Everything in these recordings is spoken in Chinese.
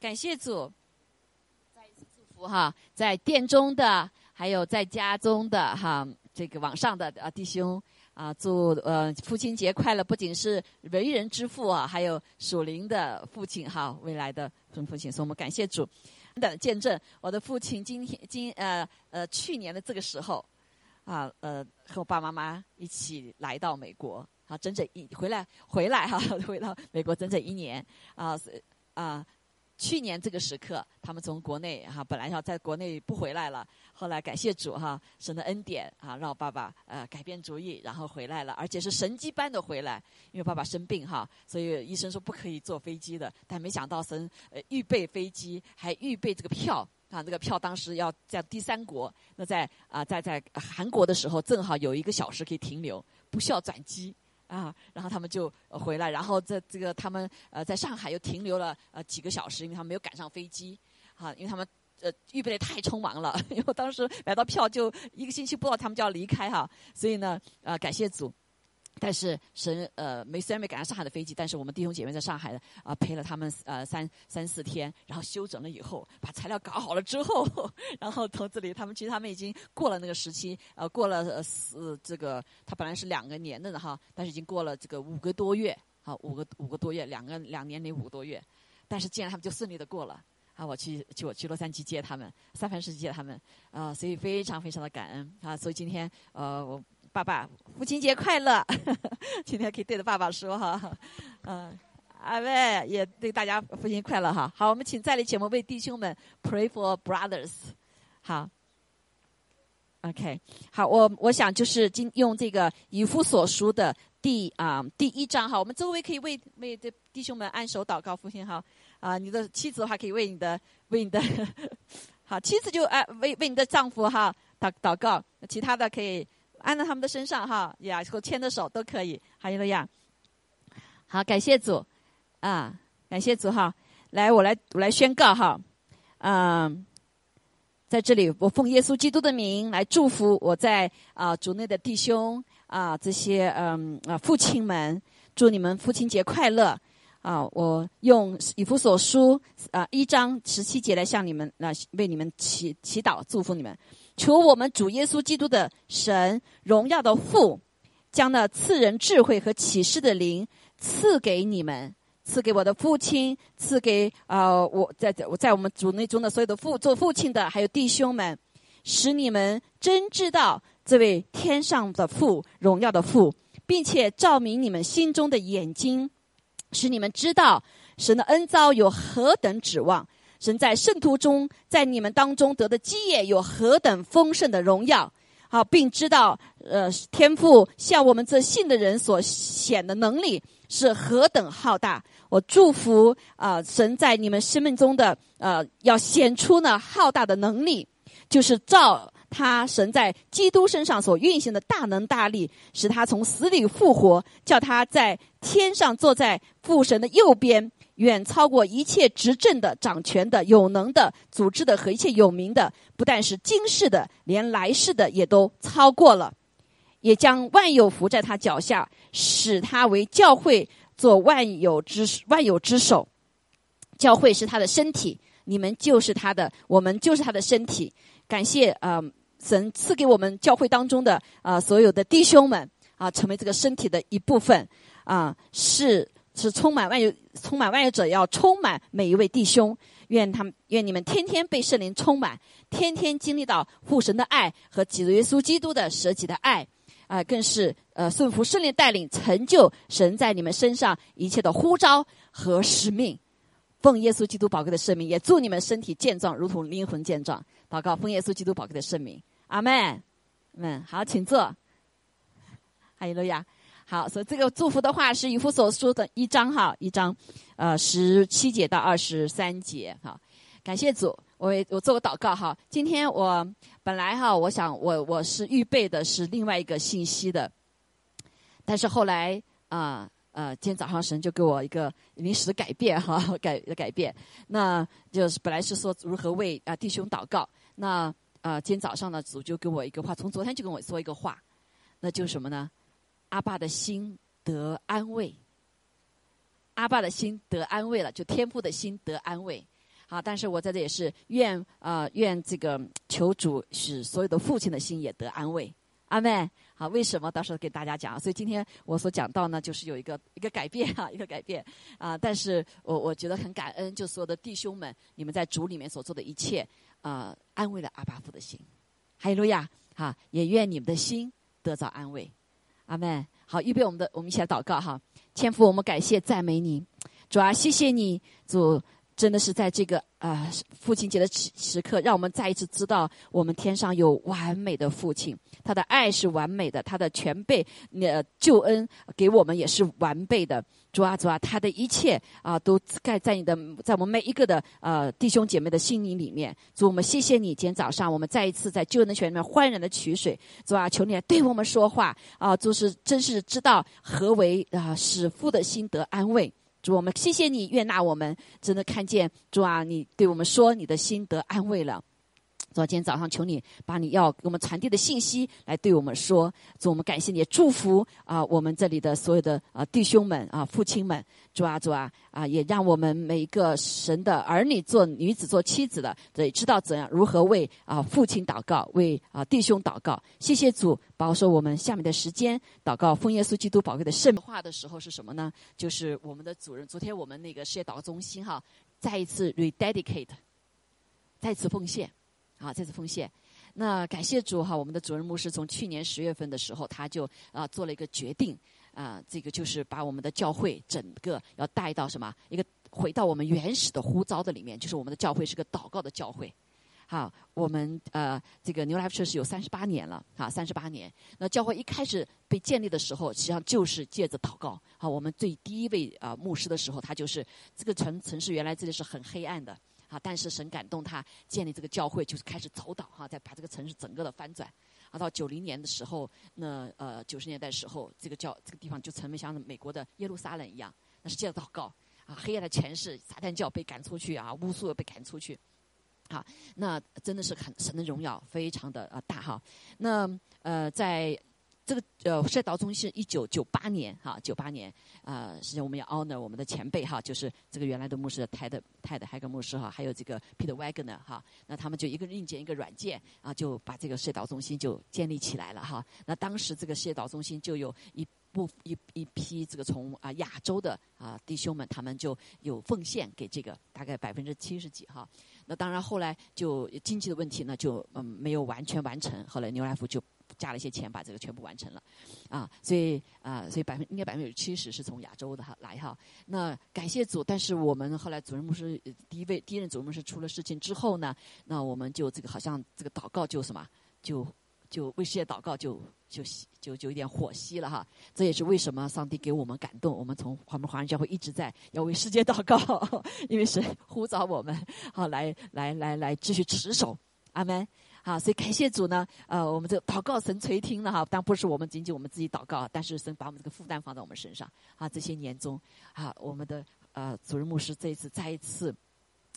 感谢主，再一次祝福哈，在殿中的，还有在家中的哈，这个网上的啊弟兄啊，祝呃父亲节快乐！不仅是为人之父啊，还有属灵的父亲哈，未来的父父亲，所以我们感谢主的见证。我的父亲今天今呃呃去年的这个时候啊呃和我爸爸妈妈一起来到美国啊，整整一回来回来哈，回到美国整整一年啊啊。去年这个时刻，他们从国内哈本来要在国内不回来了，后来感谢主哈，神的恩典啊，让爸爸呃改变主意，然后回来了，而且是神迹般的回来，因为爸爸生病哈，所以医生说不可以坐飞机的，但没想到神呃预备飞机，还预备这个票啊，这个票当时要在第三国，那在啊在在韩国的时候正好有一个小时可以停留，不需要转机。啊，然后他们就回来，然后在这个他们呃在上海又停留了呃几个小时，因为他们没有赶上飞机，哈，因为他们呃预备的太匆忙了，因为当时买到票就一个星期不到，他们就要离开哈，所以呢，啊感谢主。但是神呃没虽然没赶上上海的飞机，但是我们弟兄姐妹在上海啊陪了他们呃三三四天，然后休整了以后，把材料搞好了之后，然后从这里他们其实他们已经过了那个时期，呃过了呃四这个他本来是两个年的哈，但是已经过了这个五个多月，好五个五个多月，两个两年零五个多月，但是既然他们就顺利的过了，啊我去去我去洛杉矶接他们，三藩市接他们，啊所以非常非常的感恩啊，所以今天呃我。爸爸，父亲节快乐！今天可以对着爸爸说哈，嗯，阿妹也对大家父亲快乐哈。好，我们请在的节目为弟兄们 pray for brothers。好，OK，好，我我想就是今用这个以夫所书的第啊第一章哈，我们周围可以为为这弟兄们按手祷告父亲哈啊，你的妻子的话可以为你的为你的 好妻子就啊为为你的丈夫哈祷祷告，其他的可以。按在他们的身上哈，呀，和牵着手都可以，还有了呀。好，感谢主，啊，感谢主哈。来，我来，我来宣告哈，嗯，在这里，我奉耶稣基督的名来祝福我在啊主内的弟兄啊这些嗯啊父亲们，祝你们父亲节快乐啊！我用以弗所书啊一章十七节来向你们来为你们祈祈祷，祝福你们。求我们主耶稣基督的神荣耀的父，将那赐人智慧和启示的灵赐给你们，赐给我的父亲，赐给啊我在在在我们主内中的所有的父做父亲的还有弟兄们，使你们真知道这位天上的父荣耀的父，并且照明你们心中的眼睛，使你们知道神的恩招有何等指望。神在圣徒中，在你们当中得的基业有何等丰盛的荣耀，好，并知道，呃，天赋向我们这信的人所显的能力是何等浩大。我祝福啊，神在你们生命中的呃，要显出呢浩大的能力，就是照他神在基督身上所运行的大能大力，使他从死里复活，叫他在天上坐在父神的右边。远超过一切执政的、掌权的、有能的、组织的和一切有名的，不但是今世的，连来世的也都超过了，也将万有伏在他脚下，使他为教会做万有之万有之首。教会是他的身体，你们就是他的，我们就是他的身体。感谢啊，神赐给我们教会当中的啊所有的弟兄们啊，成为这个身体的一部分啊，是。是充满万有，充满万有者要充满每一位弟兄。愿他们，愿你们天天被圣灵充满，天天经历到父神的爱和基督耶稣基督的舍己的爱，啊，更是呃顺服圣灵带领，成就神在你们身上一切的呼召和使命。奉耶稣基督宝贵的圣名，也祝你们身体健壮，如同灵魂健壮。祷告，奉耶稣基督宝贵的圣名，阿门。嗯，好，请坐。哈利路亚。好，所以这个祝福的话是以弗所说的一章哈，一章，呃，十七节到二十三节哈。感谢主，我我做个祷告哈。今天我本来哈，我想我我是预备的是另外一个信息的，但是后来啊呃，今天早上神就给我一个临时改变哈，改改变。那就是本来是说如何为啊弟兄祷告，那啊今天早上呢主就给我一个话，从昨天就跟我说一个话，那就是什么呢？阿爸的心得安慰，阿爸的心得安慰了，就天父的心得安慰。好，但是我在这也是愿啊愿这个求主使所有的父亲的心也得安慰。阿妹，好，为什么到时候给大家讲？所以今天我所讲到呢，就是有一个一个改变哈，一个改变啊。但是我我觉得很感恩，就所有的弟兄们，你们在主里面所做的一切啊，安慰了阿爸父的心。哈利路亚，哈，也愿你们的心得到安慰。阿妹。好，预备我们的，我们一起来祷告哈。天父，我们感谢赞美你，主啊，谢谢你，主。真的是在这个啊父亲节的时时刻，让我们再一次知道，我们天上有完美的父亲，他的爱是完美的，他的全备呃救恩给我们也是完备的。主啊主啊，他的一切啊都盖在你的在我们每一个的呃弟兄姐妹的心灵里面。主，我们谢谢你，今天早上我们再一次在救恩的泉里面欢然的取水。主啊，求你来对我们说话啊，就是真是知道何为啊使父的心得安慰。主，我们谢谢你悦纳我们，真的看见主啊，你对我们说你的心得安慰了。昨天早上，求你把你要给我们传递的信息来对我们说。主，我们感谢你，祝福啊，我们这里的所有的啊弟兄们啊父亲们。主啊，主啊啊，也让我们每一个神的儿女做女子做妻子的，得知道怎样如何为啊父亲祷告，为啊弟兄祷告。谢谢主，保守我们下面的时间祷告奉耶稣基督宝贵的圣话的时候是什么呢？就是我们的主人。昨天我们那个事业祷告中心哈，再一次 rededicate，再次奉献。啊，再次奉献。那感谢主哈，我们的主任牧师从去年十月份的时候，他就啊做了一个决定啊，这个就是把我们的教会整个要带到什么一个回到我们原始的呼召的里面，就是我们的教会是个祷告的教会。好，我们呃这个牛来福是有三十八年了哈，三十八年。那教会一开始被建立的时候，实际上就是借着祷告。好，我们最第一位啊牧师的时候，他就是这个城城市原来这里是很黑暗的。啊！但是神感动他建立这个教会，就是开始走导哈，再把这个城市整个的翻转。啊，到九零年的时候，那呃九十年代时候，这个叫这个地方就成为像美国的耶路撒冷一样。那是借着祷告啊，黑暗的权势撒旦教被赶出去啊，巫术被赶出去。啊，那真的是很神的荣耀，非常的呃大哈。那呃在。这个呃，圣道中心是一九九八年哈，九八年啊，实际上我们要 honor 我们的前辈哈，就是这个原来的牧师泰德泰德海格牧师哈，还有这个 Peter Wagner 哈，那他们就一个硬件一个软件啊，就把这个世道中心就建立起来了哈。那当时这个世道中心就有一部一一批这个从啊亚洲的啊弟兄们，他们就有奉献给这个大概百分之七十几哈。那当然后来就经济的问题呢，就嗯没有完全完成，后来牛来福就。加了一些钱，把这个全部完成了，啊，所以啊，所以百分应该百分之七十是从亚洲的哈来哈。那感谢主，但是我们后来主任牧师第一位第一任主任牧师出了事情之后呢，那我们就这个好像这个祷告就什么，就就为世界祷告就就就就有点火熄了哈。这也是为什么上帝给我们感动，我们从华们华人教会一直在要为世界祷告，因为神呼召我们好来来来来继续持守，阿门。啊，所以感谢主呢，呃，我们这祷告神垂听了哈，但不是我们仅仅我们自己祷告，但是神把我们这个负担放在我们身上啊。这些年中，啊，我们的呃主任牧师这一次再一次，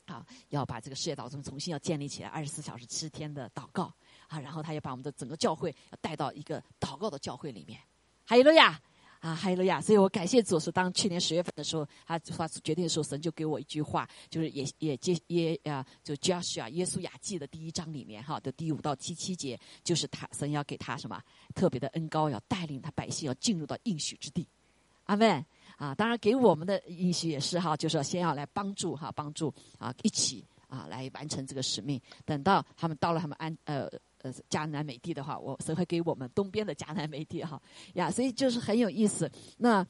啊，要把这个事业祷中重新要建立起来，二十四小时七天的祷告啊，然后他要把我们的整个教会要带到一个祷告的教会里面，还有路亚。啊，哈利路亚！所以我感谢主，是当去年十月份的时候，他发出决定的时候，神就给我一句话，就是也也接耶啊，就 Joshua 耶稣雅记的第一章里面哈的第五到七七节，就是他神要给他什么特别的恩高，要带领他百姓要进入到应许之地。阿门啊！当然给我们的应许也是哈，就是要先要来帮助哈，帮助啊，一起啊来完成这个使命。等到他们到了他们安呃。呃，迦南美地的话，我神会给我们东边的迦南美地哈呀，所以就是很有意思。那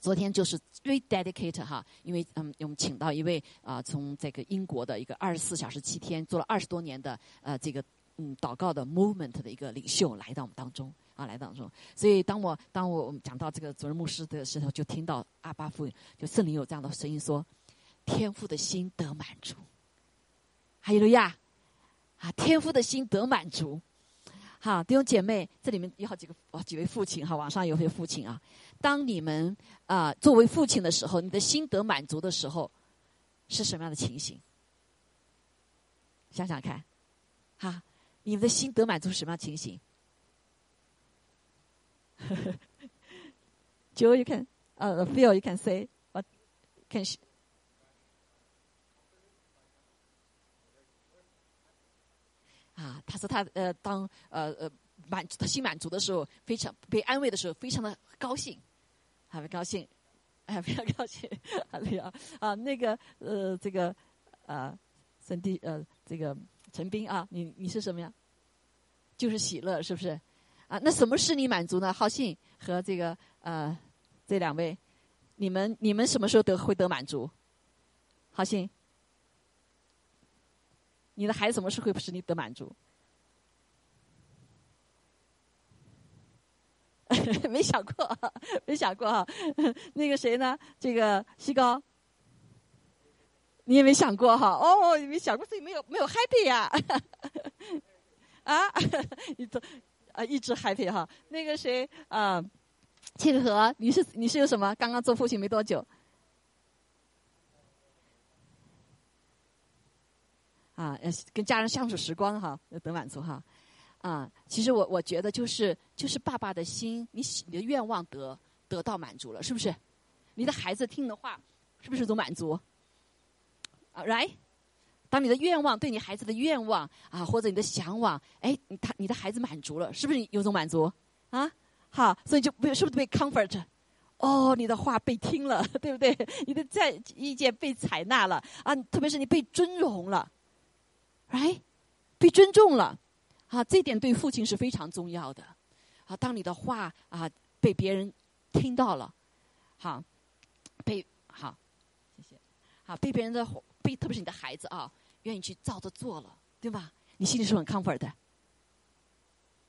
昨天就是 rededicate 哈，因为嗯，我们请到一位啊，从这个英国的一个二十四小时七天做了二十多年的呃这个嗯祷告的 movement 的一个领袖来到我们当中啊，来当中。所以当我当我讲到这个主任牧师的时候，就听到阿巴夫就圣灵有这样的声音说：“天父的心得满足。”哈利路亚。啊，天父的心得满足。好，弟兄姐妹，这里面有好几个哦，几位父亲哈，网上有些父亲啊。当你们啊作为父亲的时候，你的心得满足的时候，是什么样的情形？想想看，哈，你们的心得满足是什么样情形？Joe, you can, uh, Phil, you can say what can. 啊，他说他呃当呃呃满足他心满足的时候，非常被安慰的时候，非常的高兴，很高兴，哎，非常高兴，好厉害啊！那个呃这个啊，圣地呃这个陈斌啊，你你是什么呀？就是喜乐，是不是？啊，那什么使你满足呢？浩信和这个呃这两位，你们你们什么时候得会得满足？浩信。你的孩子什么时候会使你得满足？没想过，没想过哈。那个谁呢？这个西高，你也没想过哈。哦，你没想过，自己没有没有 happy 呀？啊，一直啊一直 happy 哈。那个谁啊？庆和，你是你是有什么？刚刚做父亲没多久。啊，跟家人相处时光哈，得满足哈，啊，其实我我觉得就是就是爸爸的心，你你的愿望得得到满足了，是不是？你的孩子听的话，是不是种满足？啊，right？当你的愿望对你孩子的愿望啊，或者你的向往，哎，他你的孩子满足了，是不是有种满足？啊，好，所以就被是不是被 comfort？哦，你的话被听了，对不对？你的在意见被采纳了啊，特别是你被尊荣了。Right，，被尊重了，啊，这点对父亲是非常重要的。啊，当你的话啊被别人听到了，好，被好，谢谢，好被别人的被，特别是你的孩子啊，愿意去照着做了，对吧？你心里是很 comfort 的。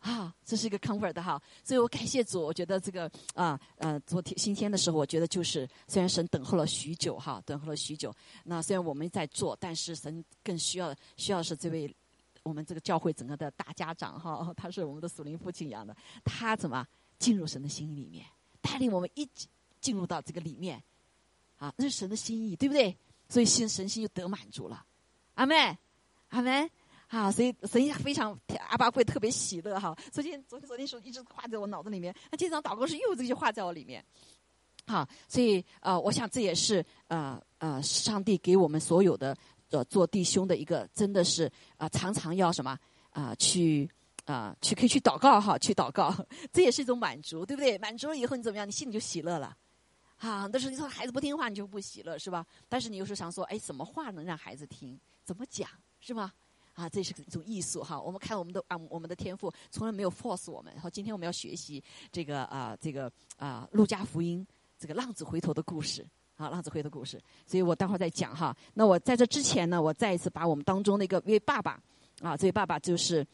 啊，这是一个 comfort 的哈，所以我感谢主。我觉得这个啊呃，昨天今天的时候，我觉得就是虽然神等候了许久哈，等候了许久。那虽然我们在做，但是神更需要需要是这位我们这个教会整个的大家长哈，他是我们的属灵父亲一样的，他怎么进入神的心里面，带领我们一进入到这个里面，啊，那是神的心意，对不对？所以心神心就得满足了。阿妹，阿妹。啊，所以神也非常阿爸会特别喜乐哈。昨天昨天昨天说一直画在我脑子里面，那经常祷告是又有这句话在我里面。好，所以呃，我想这也是呃呃，上帝给我们所有的呃做弟兄的一个，真的是啊，常常要什么啊，去啊去可以去祷告哈，去祷告，这也是一种满足，对不对？满足了以后你怎么样？你心里就喜乐了。啊，但是你说孩子不听话，你就不喜乐是吧？但是你又是想说，哎，什么话能让孩子听？怎么讲是吗？啊，这是一种艺术哈！我们看我们的啊，我们的天赋从来没有 force 我们。然后今天我们要学习这个啊，这个啊，路加福音这个浪子回头的故事啊，浪子回头故事。所以我待会儿再讲哈。那我在这之前呢，我再一次把我们当中那个一位爸爸啊，这位爸爸就是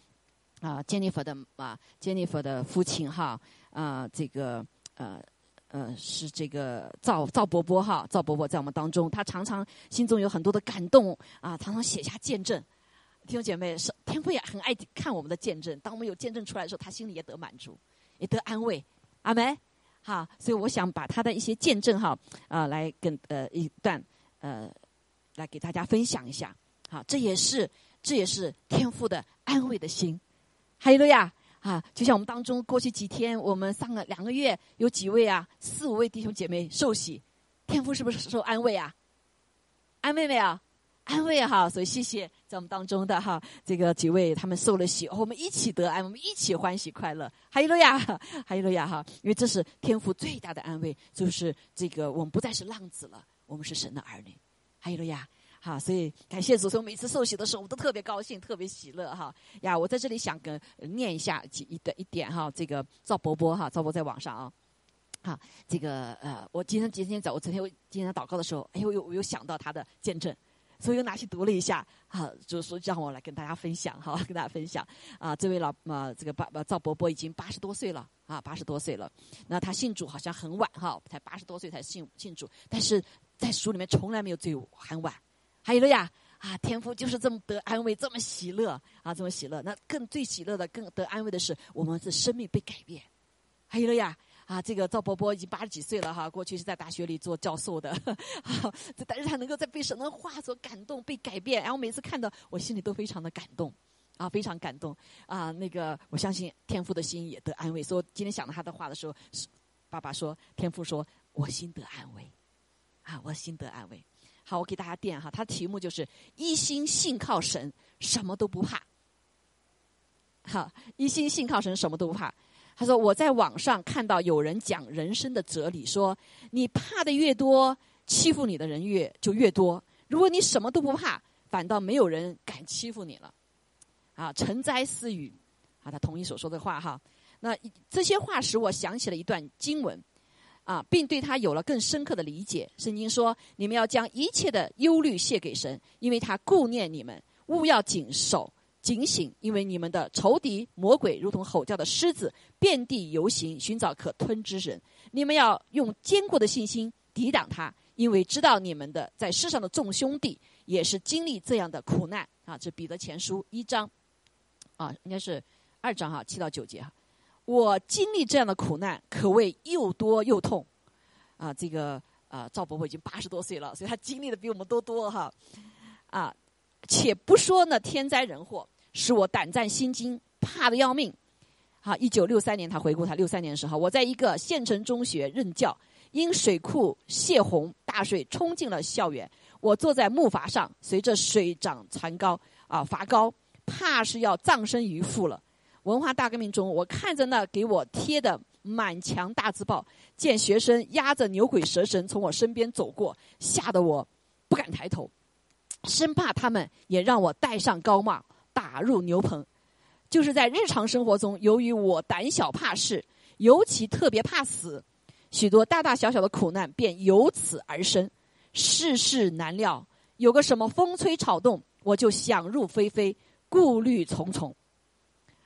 啊，Jennifer 的啊，Jennifer 的父亲哈啊，这个呃呃是这个赵赵伯伯哈，赵伯伯在我们当中，他常常心中有很多的感动啊，常常写下见证。弟兄姐妹，是天父也很爱看我们的见证。当我们有见证出来的时候，他心里也得满足，也得安慰。阿门。好，所以我想把他的一些见证哈啊，来跟呃一段呃来给大家分享一下。好，这也是这也是天父的安慰的心。还有了呀啊，就像我们当中过去几天，我们上个两个月有几位啊，四五位弟兄姐妹受洗，天父是不是受安慰啊？安慰没有？安慰哈，所以谢谢在我们当中的哈这个几位，他们受了喜，我们一起得安，我们一起欢喜快乐。还有了呀，还有了呀哈，因为这是天父最大的安慰，就是这个我们不再是浪子了，我们是神的儿女。还有了呀，哈，所以感谢主，所以每次受洗的时候，我们都特别高兴，特别喜乐哈。呀，我在这里想跟念一下几一的一点哈，这个赵伯伯哈，赵伯在网上啊，好，这个呃，我今天今天早我昨天我今天祷告的时候，哎呦，我又我又想到他的见证。所以又拿去读了一下，哈，就是说让我来跟大家分享，哈，跟大家分享。啊，这位老啊，这个爸爸赵伯伯已经八十多岁了，啊，八十多岁了。那他信主好像很晚，哈，才八十多岁才信信主，但是在书里面从来没有最很晚。还有了呀，啊，天父就是这么得安慰，这么喜乐，啊，这么喜乐。那更最喜乐的、更得安慰的是，我们的生命被改变。还有了呀。啊，这个赵伯伯已经八十几岁了哈，过去是在大学里做教授的，但是他能够在被神的话所感动、被改变，然后每次看到我心里都非常的感动，啊，非常感动啊。那个我相信天父的心也得安慰，所以今天想到他的话的时候，爸爸说，天父说我心得安慰，啊，我心得安慰。好，我给大家垫哈，他题目就是一心信靠神，什么都不怕。好，一心信靠神，什么都不怕。他说我在网上看到有人讲人生的哲理，说你怕的越多，欺负你的人越就越多。如果你什么都不怕，反倒没有人敢欺负你了。啊，成灾思语，啊，他同意所说的话哈。那这些话使我想起了一段经文，啊，并对他有了更深刻的理解。圣经说：“你们要将一切的忧虑卸给神，因为他顾念你们。勿要谨守。”警醒，因为你们的仇敌魔鬼如同吼叫的狮子，遍地游行，寻找可吞之人。你们要用坚固的信心抵挡他，因为知道你们的在世上的众兄弟也是经历这样的苦难啊！这彼得前书一章啊，应该是二章哈，七到九节哈。我经历这样的苦难，可谓又多又痛啊！这个啊，赵伯伯已经八十多岁了，所以他经历的比我们都多哈啊！且不说呢，天灾人祸。使我胆战心惊，怕的要命。好，一九六三年，他回顾他六三年的时候，我在一个县城中学任教，因水库泄洪，大水冲进了校园。我坐在木筏上，随着水涨船高，啊，筏高，怕是要葬身鱼腹了。文化大革命中，我看着那给我贴的满墙大字报，见学生压着牛鬼蛇神从我身边走过，吓得我不敢抬头，生怕他们也让我戴上高帽。打入牛棚，就是在日常生活中，由于我胆小怕事，尤其特别怕死，许多大大小小的苦难便由此而生。世事难料，有个什么风吹草动，我就想入非非，顾虑重重。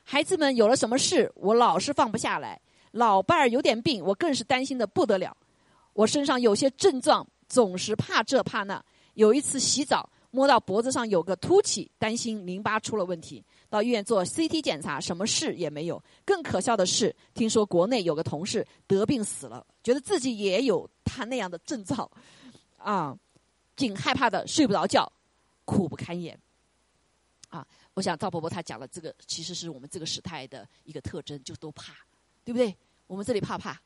孩子们有了什么事，我老是放不下来；老伴儿有点病，我更是担心的不得了。我身上有些症状，总是怕这怕那。有一次洗澡。摸到脖子上有个凸起，担心淋巴出了问题，到医院做 CT 检查，什么事也没有。更可笑的是，听说国内有个同事得病死了，觉得自己也有他那样的症状，啊，竟害怕的睡不着觉，苦不堪言。啊，我想赵伯伯他讲了这个，其实是我们这个时代的一个特征，就都怕，对不对？我们这里怕怕，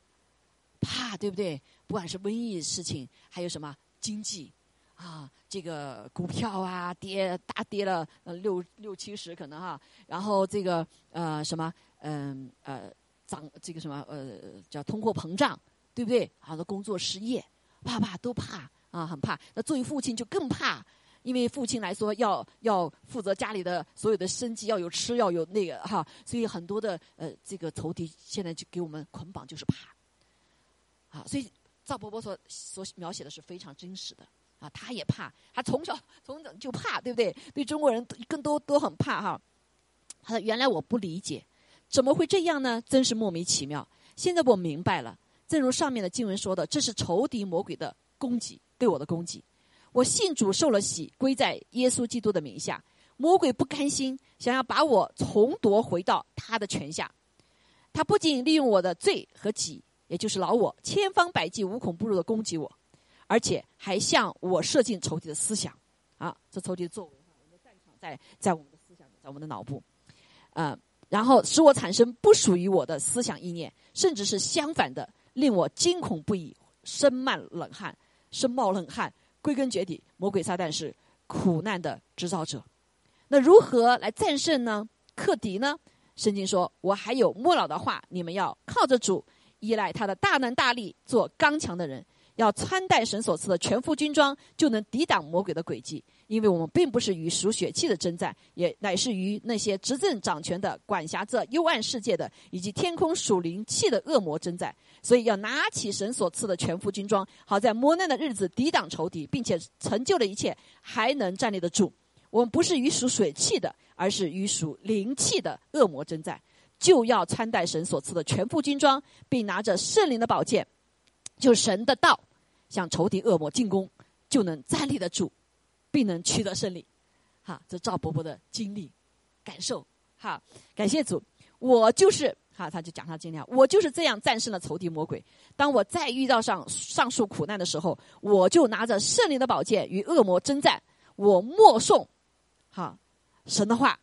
怕，对不对？不管是瘟疫事情，还有什么经济。啊，这个股票啊跌大跌了呃六六七十可能哈，然后这个呃什么嗯呃涨这个什么呃叫通货膨胀，对不对？好多工作失业，怕怕都怕啊，很怕。那作为父亲就更怕，因为父亲来说要要负责家里的所有的生计，要有吃要有那个哈，所以很多的呃这个仇敌现在就给我们捆绑就是怕，啊，所以赵伯伯所所描写的是非常真实的。啊，他也怕，他从小从小就怕，对不对？对中国人更多都很怕哈。他说：“原来我不理解，怎么会这样呢？真是莫名其妙。现在我明白了，正如上面的经文说的，这是仇敌魔鬼的攻击，对我的攻击。我信主受了洗，归在耶稣基督的名下。魔鬼不甘心，想要把我重夺回到他的权下。他不仅利用我的罪和己，也就是老我，千方百计、无孔不入的攻击我。”而且还向我射进仇敌的思想，啊，这仇敌的作为，我们的战场在在我们的思想，在我们的脑部，啊，然后使我产生不属于我的思想意念，甚至是相反的，令我惊恐不已，身漫冷汗，身冒冷汗。归根结底，魔鬼撒旦是苦难的制造者。那如何来战胜呢？克敌呢？圣经说：“我还有末了的话，你们要靠着主，依赖他的大能大力，做刚强的人。”要穿戴神所赐的全副军装，就能抵挡魔鬼的诡计。因为我们并不是与属血气的征战，也乃是与那些执政掌权的、管辖这幽暗世界的，以及天空属灵气的恶魔征战。所以要拿起神所赐的全副军装，好在磨难的日子抵挡仇敌，并且成就了一切，还能站立得住。我们不是与属水气的，而是与属灵气的恶魔征战，就要穿戴神所赐的全副军装，并拿着圣灵的宝剑，就神的道。向仇敌恶魔进攻，就能站立得住，并能取得胜利。哈，这赵伯伯的经历、感受。哈，感谢主，我就是哈，他就讲他经历，我就是这样战胜了仇敌魔鬼。当我再遇到上上述苦难的时候，我就拿着胜利的宝剑与恶魔征战。我默诵，哈，神的话，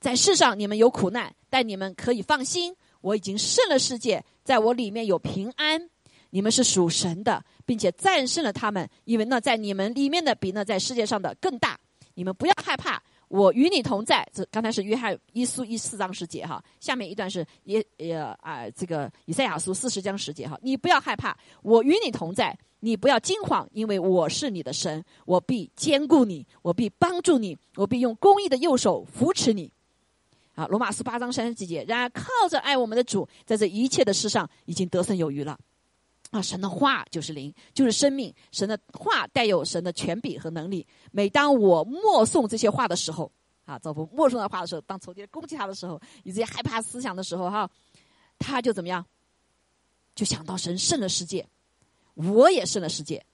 在世上你们有苦难，但你们可以放心，我已经胜了世界，在我里面有平安。你们是属神的，并且战胜了他们，因为那在你们里面的比那在世界上的更大。你们不要害怕，我与你同在。这刚才是约翰一书一四章十节哈，下面一段是也也啊，这个以赛亚书四十章十节哈。你不要害怕，我与你同在，你不要惊慌，因为我是你的神，我必兼顾你，我必帮助你，我必用公义的右手扶持你。啊，罗马书八章三十几节，然而靠着爱我们的主，在这一切的事上已经得胜有余了。啊，神的话就是灵，就是生命。神的话带有神的权柄和能力。每当我默诵这些话的时候，啊，造福默诵的话的时候，当仇敌攻击他的时候，以及害怕思想的时候，哈，他就怎么样？就想到神胜了世界，我也胜了世界，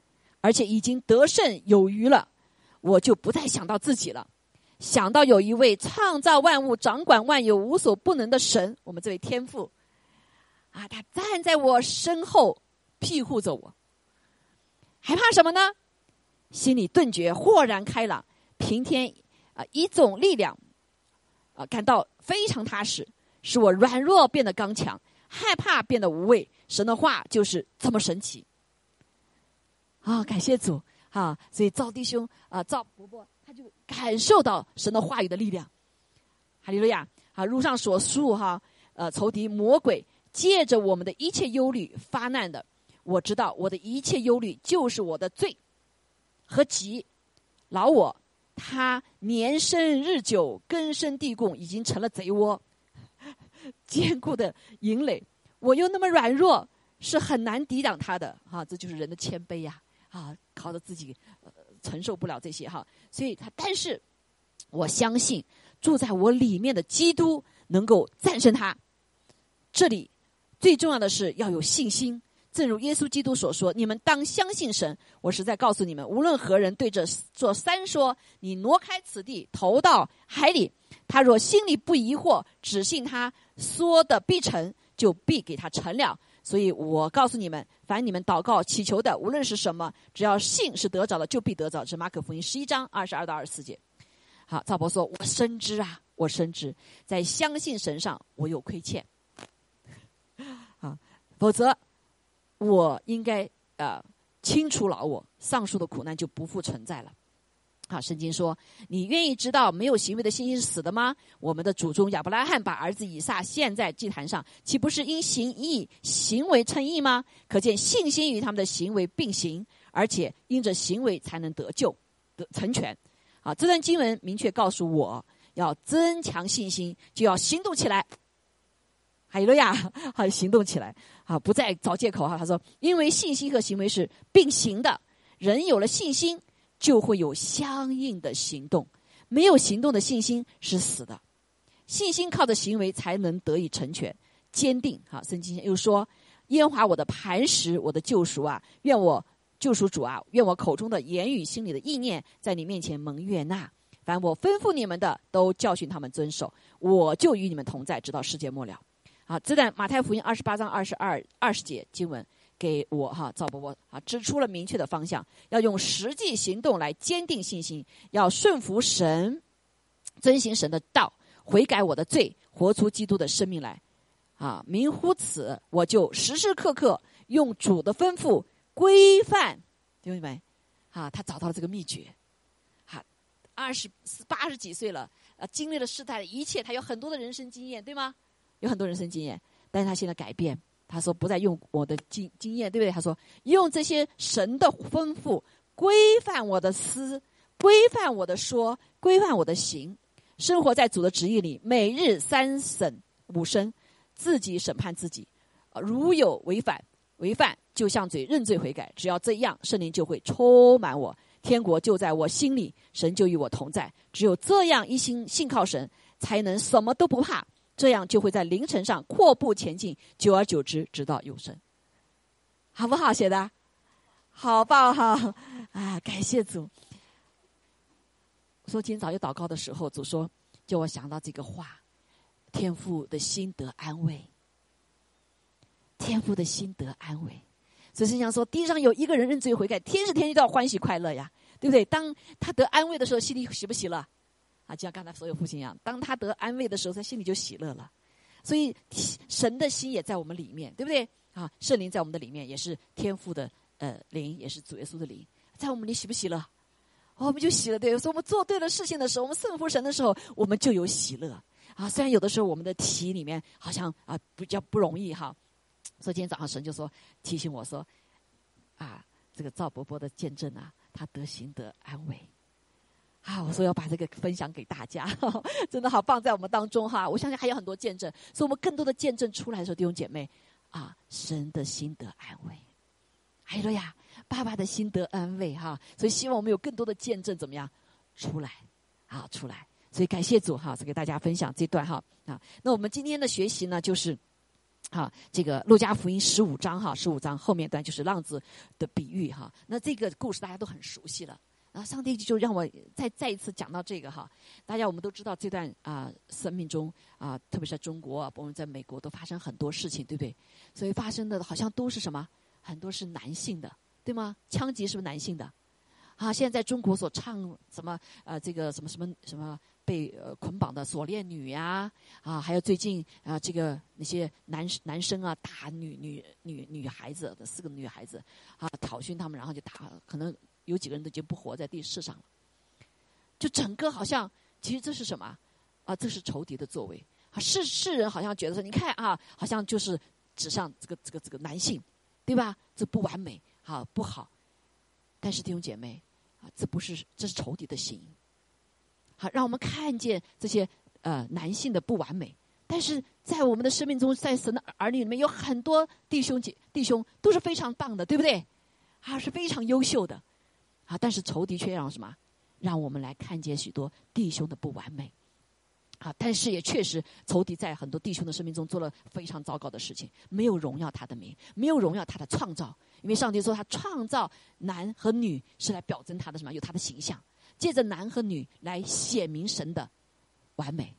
而且已经得胜有余了，我就不再想到自己了，想到有一位创造万物、掌管万有、无所不能的神，我们这位天父，啊，他站在我身后。庇护着我，害怕什么呢？心里顿觉豁然开朗，平添啊一种力量，啊感到非常踏实，使我软弱变得刚强，害怕变得无畏。神的话就是这么神奇。啊，感谢主啊！所以赵弟兄啊，赵伯伯他就感受到神的话语的力量。哈利路亚！啊，如上所述哈，呃，仇敌魔鬼借着我们的一切忧虑发难的。我知道我的一切忧虑就是我的罪和疾，老我他年深日久根深蒂固，已经成了贼窝，坚固的营垒。我又那么软弱，是很难抵挡他的。哈，这就是人的谦卑呀！啊，靠着自己承受不了这些哈。所以他，但是我相信住在我里面的基督能够战胜他。这里最重要的是要有信心。正如耶稣基督所说：“你们当相信神。我实在告诉你们，无论何人对着座山说：‘你挪开此地，投到海里’，他若心里不疑惑，只信他说的必成，就必给他成了。所以我告诉你们，凡你们祷告祈求的，无论是什么，只要信是得着的，就必得着。”是马可福音十一章二十二到二十四节。好，赵伯说：“我深知啊，我深知，在相信神上，我有亏欠。啊，否则。”我应该呃清除老我，上述的苦难就不复存在了。啊，圣经说：“你愿意知道没有行为的信心是死的吗？”我们的祖宗亚伯拉罕把儿子以撒献在祭坛上，岂不是因行义行为称义吗？可见信心与他们的行为并行，而且因着行为才能得救得成全。啊，这段经文明确告诉我要增强信心，就要行动起来。海利路亚，好行动起来，啊，不再找借口哈。他说，因为信心和行为是并行的，人有了信心，就会有相应的行动。没有行动的信心是死的，信心靠着行为才能得以成全、坚定。哈，圣经又说：“耶和华我的磐石，我的救赎啊，愿我救赎主啊，愿我口中的言语、心里的意念，在你面前蒙悦纳。凡我吩咐你们的，都教训他们遵守，我就与你们同在，直到世界末了。”啊，这段马太福音二十八章二十二二十节经文给我哈赵伯伯啊指出了明确的方向，要用实际行动来坚定信心，要顺服神，遵行神的道，悔改我的罪，活出基督的生命来。啊，明乎此，我就时时刻刻用主的吩咐规范弟兄们。啊，他找到了这个秘诀。哈，二十八十几岁了，啊，经历了世代的一切，他有很多的人生经验，对吗？有很多人生经验，但是他现在改变，他说不再用我的经经验，对不对？他说用这些神的吩咐规范我的思，规范我的说，规范我的行，生活在主的旨意里，每日三审五审，自己审判自己，如有违反违犯，就向嘴认罪悔改。只要这样，圣灵就会充满我，天国就在我心里，神就与我同在。只有这样一心信靠神，才能什么都不怕。这样就会在凌晨上阔步前进，久而久之，直到永生，好不好写的？好棒哈！啊，感谢主。说今早有祷告的时候，主说叫我想到这个话：天父的心得安慰，天父的心得安慰。所以心想说，地上有一个人认罪悔改，天时天地都要欢喜快乐呀，对不对？当他得安慰的时候，心里喜不喜乐？就像刚才所有父亲一样，当他得安慰的时候，他心里就喜乐了。所以神的心也在我们里面，对不对？啊，圣灵在我们的里面，也是天父的呃灵，也是主耶稣的灵，在我们里喜不喜乐？我们就喜了。对，所以我们做对了事情的时候，我们顺服神的时候，我们就有喜乐啊。虽然有的时候我们的题里面好像啊比较不容易哈，所以今天早上神就说提醒我说，啊，这个赵伯伯的见证啊，他得行得安慰。啊，我说要把这个分享给大家，真的好棒，在我们当中哈。我相信还有很多见证，所以我们更多的见证出来的时候，弟兄姐妹啊，神的心得安慰，还有呀，爸爸的心得安慰哈。所以希望我们有更多的见证怎么样出来啊，出来。所以感谢主哈，是给大家分享这段哈啊。那我们今天的学习呢，就是哈这个路加福音十五章哈，十五章后面段就是浪子的比喻哈。那这个故事大家都很熟悉了。然后上帝就让我再再一次讲到这个哈，大家我们都知道这段啊生命中啊，特别是在中国，我们在美国都发生很多事情，对不对？所以发生的好像都是什么？很多是男性的，对吗？枪击是不是男性的？啊，现在在中国所唱什么呃这个什么什么什么被呃捆绑的锁链女呀啊，还有最近啊这个那些男男生啊打女女女女孩子的四个女孩子啊挑衅他们，然后就打可能。有几个人都已经不活在地世上了，就整个好像，其实这是什么？啊，这是仇敌的作为。啊，世世人好像觉得说，你看啊，好像就是指向这个这个这个男性，对吧？这不完美，好不好？但是弟兄姐妹，啊，这不是这是仇敌的心。好，让我们看见这些呃男性的不完美，但是在我们的生命中，在神的儿女里面有很多弟兄姐弟兄都是非常棒的，对不对？啊，是非常优秀的。啊！但是仇敌却让什么？让我们来看见许多弟兄的不完美。啊！但是也确实，仇敌在很多弟兄的生命中做了非常糟糕的事情，没有荣耀他的名，没有荣耀他的创造。因为上帝说，他创造男和女是来表征他的什么？有他的形象，借着男和女来显明神的完美。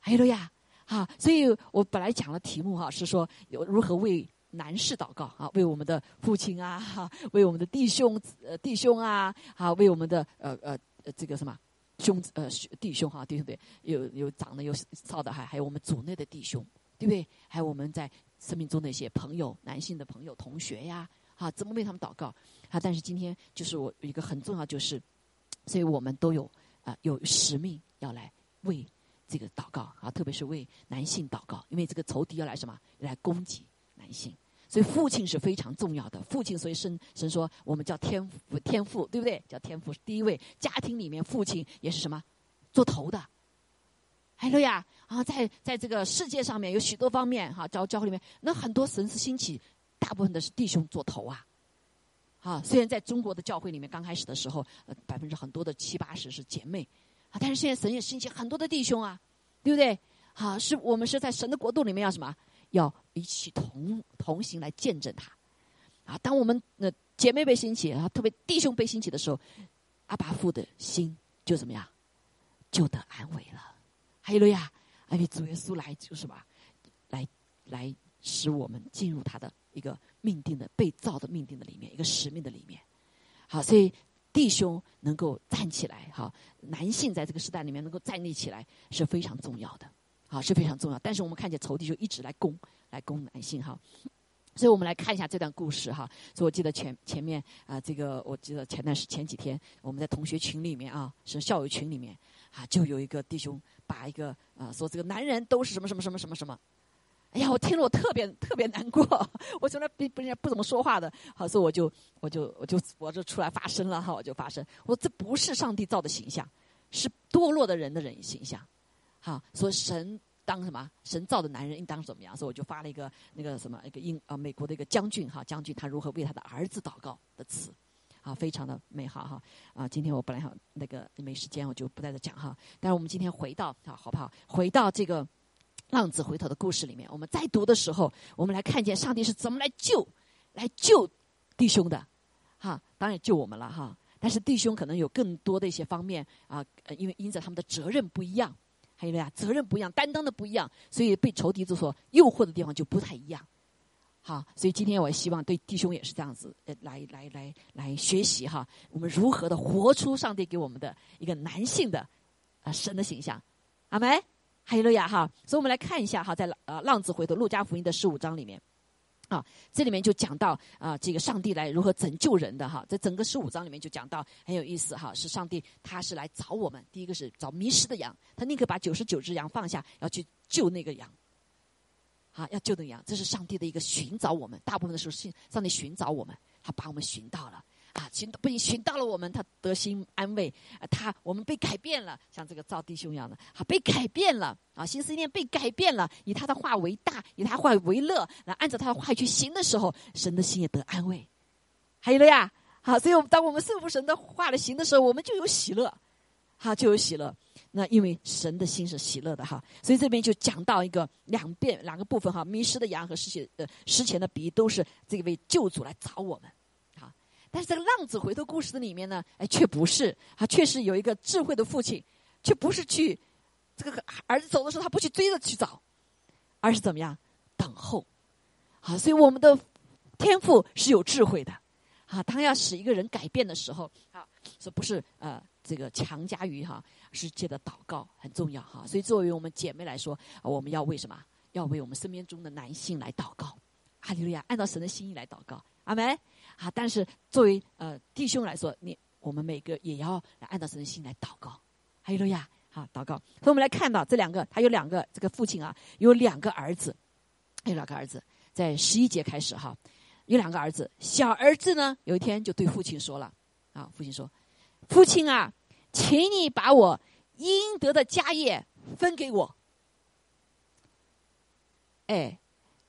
哎呀！啊！所以我本来讲的题目哈是说，有如何为。男士祷告啊，为我们的父亲啊，哈，为我们的弟兄呃弟兄啊，啊，为我们的呃呃这个什么兄呃弟兄哈，对不对？有有长得有少的，还还有我们组内的弟兄，对不对？还有我们在生命中的一些朋友，男性的朋友、同学呀，啊，怎么为他们祷告啊？但是今天就是我一个很重要，就是所以我们都有啊有使命要来为这个祷告啊，特别是为男性祷告，因为这个仇敌要来什么？来攻击男性。所以父亲是非常重要的。父亲，所以神神说我们叫天，天父对不对？叫天父是第一位。家庭里面父亲也是什么？做头的。还有呀，啊，在在这个世界上面有许多方面哈，教教会里面那很多神是兴起，大部分的是弟兄做头啊。啊，虽然在中国的教会里面刚开始的时候，百分之很多的七八十是姐妹啊，但是现在神也兴起很多的弟兄啊，对不对？好，是我们是在神的国度里面要什么？要一起同同行来见证他，啊！当我们的姐妹被兴起，啊，特别弟兄被兴起的时候，阿巴父的心就怎么样，就得安慰了。还有了呀，因为主耶稣来就是吧，来来使我们进入他的一个命定的被造的命定的里面，一个使命的里面。好，所以弟兄能够站起来，哈，男性在这个时代里面能够站立起来是非常重要的。啊，是非常重要。但是我们看见仇敌就一直来攻，来攻男性哈。所以我们来看一下这段故事哈。所以我记得前前面啊，这个我记得前段时前几天我们在同学群里面啊，是校友群里面啊，就有一个弟兄把一个啊说这个男人都是什么什么什么什么什么。哎呀，我听了我特别特别难过。我从来不不不怎么说话的，好，所以我就我就我就我就出来发声了哈，我就发声。我说这不是上帝造的形象，是堕落的人的人形象。好，说神当什么？神造的男人应当怎么样？所以我就发了一个那个什么一个英啊美国的一个将军哈将军他如何为他的儿子祷告的词，啊非常的美好哈啊今天我本来想那个没时间我就不在这讲哈，但是我们今天回到啊好不好？回到这个浪子回头的故事里面，我们在读的时候，我们来看见上帝是怎么来救来救弟兄的，哈当然救我们了哈，但是弟兄可能有更多的一些方面啊，因为因着他们的责任不一样。还有呀，责任不一样，担当的不一样，所以被仇敌之所诱惑的地方就不太一样。好，所以今天我希望对弟兄也是这样子，呃，来来来来学习哈，我们如何的活出上帝给我们的一个男性的啊神的形象。阿门。还有了呀哈，所以我们来看一下哈，在呃浪子回头路加福音的十五章里面，啊，这里面就讲到啊，这个上帝来如何拯救人的哈，在整个十五章里面就讲到很有意思哈，是上帝他是来找我们，第一个是找迷失的羊，他宁可把九十九只羊放下，要去救那个羊，啊，要救那个羊，这是上帝的一个寻找我们，大部分的时候是上帝寻找我们，他把我们寻到了。啊，寻不仅寻到了我们，他得心安慰。啊他我们被改变了，像这个赵弟兄一样的，好被改变了。啊，心思念被改变了，以他的话为大，以他话为乐，来按照他的话去行的时候，神的心也得安慰。还有了呀，好，所以我们当我们顺服神的话来行的时候，我们就有喜乐，好就有喜乐。那因为神的心是喜乐的哈，所以这边就讲到一个两遍两个部分哈，迷失的羊和失血呃失钱的鼻都是这位救主来找我们。但是这个浪子回头故事的里面呢，哎，却不是，啊确实有一个智慧的父亲，却不是去这个儿子走的时候，他不去追着去找，而是怎么样等候，啊，所以我们的天赋是有智慧的，啊，当要使一个人改变的时候，啊，这不是呃这个强加于哈，是借的祷告很重要哈，所以作为我们姐妹来说，我们要为什么？要为我们身边中的男性来祷告，哈利路亚，按照神的心意来祷告，阿门。啊！但是作为呃弟兄来说，你我们每个也要按照神的心来祷告。还有路亚，好祷告。所以我们来看到这两个，他有两个这个父亲啊，有两个儿子，有两个儿子，在十一节开始哈，有两个儿子。小儿子呢，有一天就对父亲说了：“啊，父亲说，父亲啊，请你把我应得的家业分给我。”哎，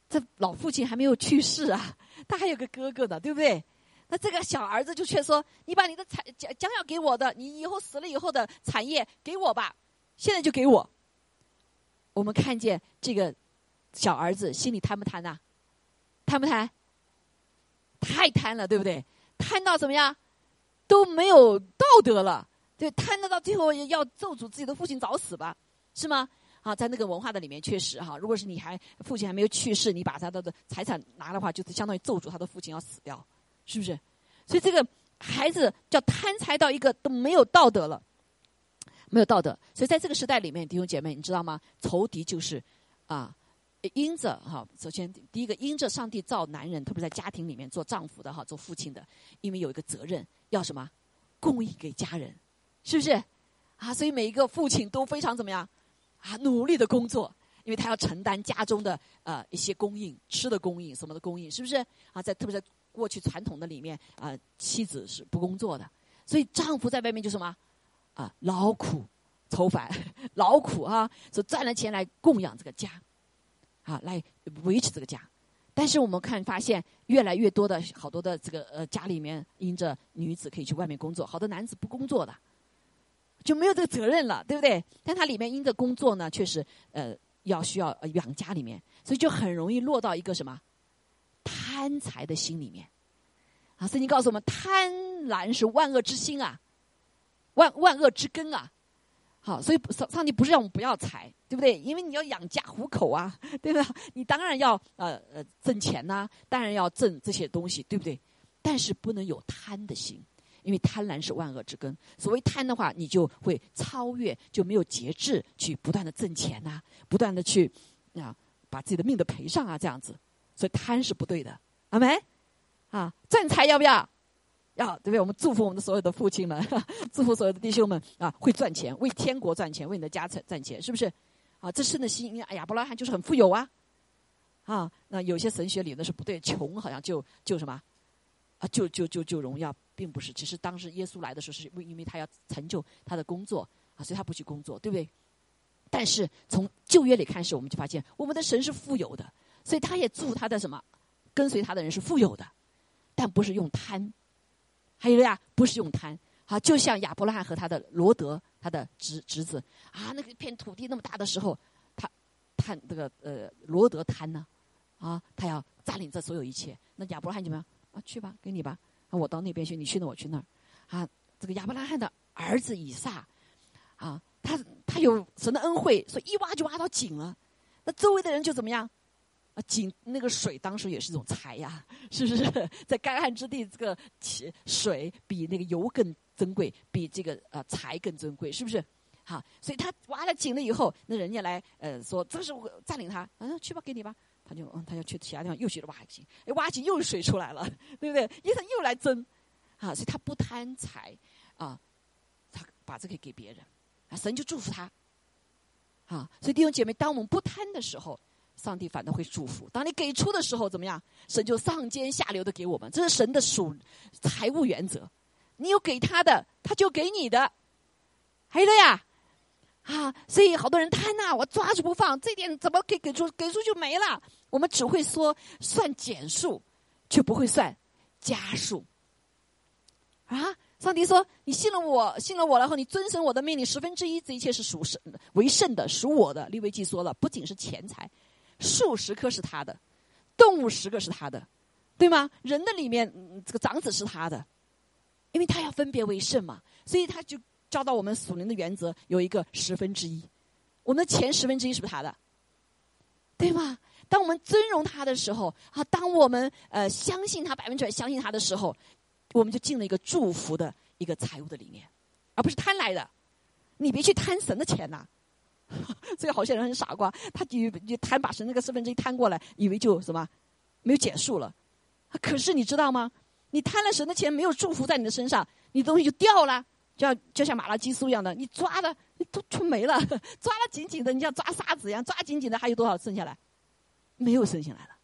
这老父亲还没有去世啊。他还有个哥哥的，对不对？那这个小儿子就却说：“你把你的产将将要给我的，你以后死了以后的产业给我吧，现在就给我。”我们看见这个小儿子心里贪不贪呐？贪不贪？太贪了，对不对？贪到怎么样？都没有道德了，对贪得到最后要咒诅自己的父亲早死吧？是吗？啊，在那个文化的里面，确实哈，如果是你还父亲还没有去世，你把他的的财产拿的话，就是相当于咒诅他的父亲要死掉，是不是？所以这个孩子叫贪财到一个都没有道德了，没有道德。所以在这个时代里面，弟兄姐妹，你知道吗？仇敌就是啊，因着哈，首先第一个因着上帝造男人，特别在家庭里面做丈夫的哈，做父亲的，因为有一个责任要什么，供应给家人，是不是？啊，所以每一个父亲都非常怎么样？啊，努力的工作，因为他要承担家中的呃一些供应，吃的供应，什么的供应，是不是？啊，在特别在过去传统的里面，啊，妻子是不工作的，所以丈夫在外面就什么？啊，劳苦愁烦，劳苦啊，就赚了钱来供养这个家，啊，来维持这个家。但是我们看发现，越来越多的好多的这个呃家里面，因着女子可以去外面工作，好多男子不工作的。就没有这个责任了，对不对？但他里面因着工作呢，确实呃要需要养家里面，所以就很容易落到一个什么贪财的心里面。啊，圣经告诉我们，贪婪是万恶之心啊，万万恶之根啊。好，所以上上帝不是让我们不要财，对不对？因为你要养家糊口啊，对吧？你当然要呃呃挣钱呐，当然要挣这些东西，对不对？但是不能有贪的心。因为贪婪是万恶之根。所谓贪的话，你就会超越，就没有节制，去不断的挣钱呐，不断的去啊，把自己的命都赔上啊，这样子。所以贪是不对的，阿门。啊，赚财要不要？要，对不对？我们祝福我们的所有的父亲们，祝福所有的弟兄们啊，会赚钱，为天国赚钱，为你的家产赚钱，是不是？啊，这是的心。哎呀，伯拉罕就是很富有啊。啊，那有些神学理论是不对，穷好像就就什么。啊，就就就就荣耀，并不是。其实当时耶稣来的时候，是为因为他要成就他的工作啊，所以他不去工作，对不对？但是从旧约里开始，我们就发现我们的神是富有的，所以他也祝他的什么跟随他的人是富有的，但不是用贪。还有呀，不是用贪。啊，就像亚伯拉罕和他的罗德，他的侄侄子啊，那个片土地那么大的时候，他贪这个呃罗德贪呢啊，他要占领这所有一切。那亚伯拉罕怎么样？啊，去吧，给你吧。我到那边去，你去那，我去那儿。啊，这个亚伯拉罕的儿子以撒，啊，他他有神的恩惠，所以一挖就挖到井了。那周围的人就怎么样？啊，井那个水当时也是一种财呀，是不是？在干旱之地，这个水比那个油更珍贵，比这个呃财更珍贵，是不是？好，所以他挖了井了以后，那人家来呃说这是我占领他，嗯，去吧，给你吧。他就嗯，他要去其他地方又去挖井，哎，挖井又有水出来了，对不对？医生又来争，啊，所以他不贪财，啊，他把这个给别人，啊，神就祝福他，啊，所以弟兄姐妹，当我们不贪的时候，上帝反倒会祝福；当你给出的时候，怎么样？神就上尖下流的给我们，这是神的属财务原则。你有给他的，他就给你的，还有的呀。啊，所以好多人贪呐，我抓住不放，这点怎么给给出给出就没了？我们只会说算减数，却不会算加数。啊，上帝说你信了我，信了我然后你遵守我的命令，十分之一这一切是属神为圣的，属我的。利未记说了，不仅是钱财，数十颗是他的，动物十个是他的，对吗？人的里面这个长子是他的，因为他要分别为圣嘛，所以他就。教导我们属灵的原则有一个十分之一，我们的钱十分之一是不是他的？对吗？当我们尊荣他的时候，啊，当我们呃相信他百分之百相信他的时候，我们就进了一个祝福的一个财务的里面，而不是贪来的。你别去贪神的钱呐！这个好些人很傻瓜，他就就贪把神那个十分之一贪过来，以为就什么没有减数了。可是你知道吗？你贪了神的钱，没有祝福在你的身上，你东西就掉了。就像就像马拉基苏一样的，你抓的都出没了，抓的紧紧的，你像抓沙子一样，抓紧紧的，还有多少剩下来？没有剩下来了。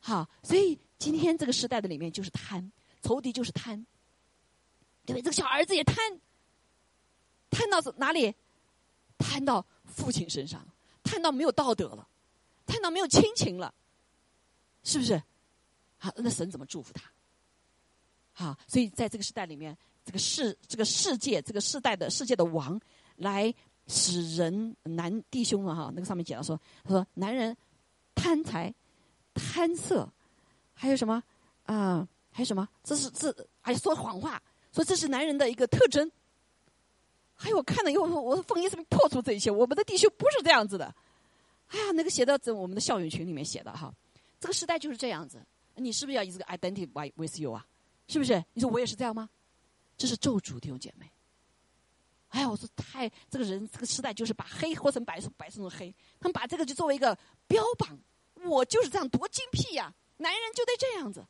好，所以今天这个时代的里面就是贪，仇敌就是贪，对不对？这个小儿子也贪，贪到哪里？贪到父亲身上，贪到没有道德了，贪到没有亲情了，是不是？好，那神怎么祝福他？好，所以在这个时代里面。这个世这个世界这个世代的世界的王，来使人男弟兄们哈，那个上面讲了说，他说男人贪财贪色，还有什么啊？还有什么？这是这还说谎话，说这是男人的一个特征。还有我看了以后，我奉耶稣名破除这一切。我们的弟兄不是这样子的。哎呀，那个写到在我们的校友群里面写的哈，这个时代就是这样子。你是不是要以这个 identify with you 啊？是不是？你说我也是这样吗？这是咒诅，弟兄姐妹。哎呀，我说太这个人，这个时代就是把黑活成白，白成黑。他们把这个就作为一个标榜，我就是这样，多精辟呀！男人就得这样子。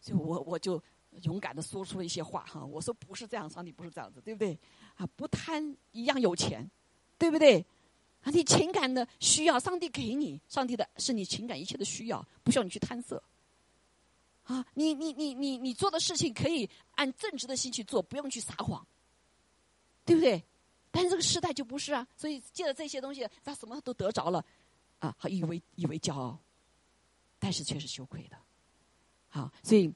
所以我我就勇敢的说出了一些话哈。我说不是这样，上帝不是这样子，对不对？啊，不贪一样有钱，对不对？啊，你情感的需要，上帝给你，上帝的是你情感一切的需要，不需要你去贪色。啊，你你你你你做的事情可以按正直的心去做，不用去撒谎，对不对？但是这个时代就不是啊，所以借着这些东西，他什么都得着了，啊，还以为以为骄傲，但是却是羞愧的。好，所以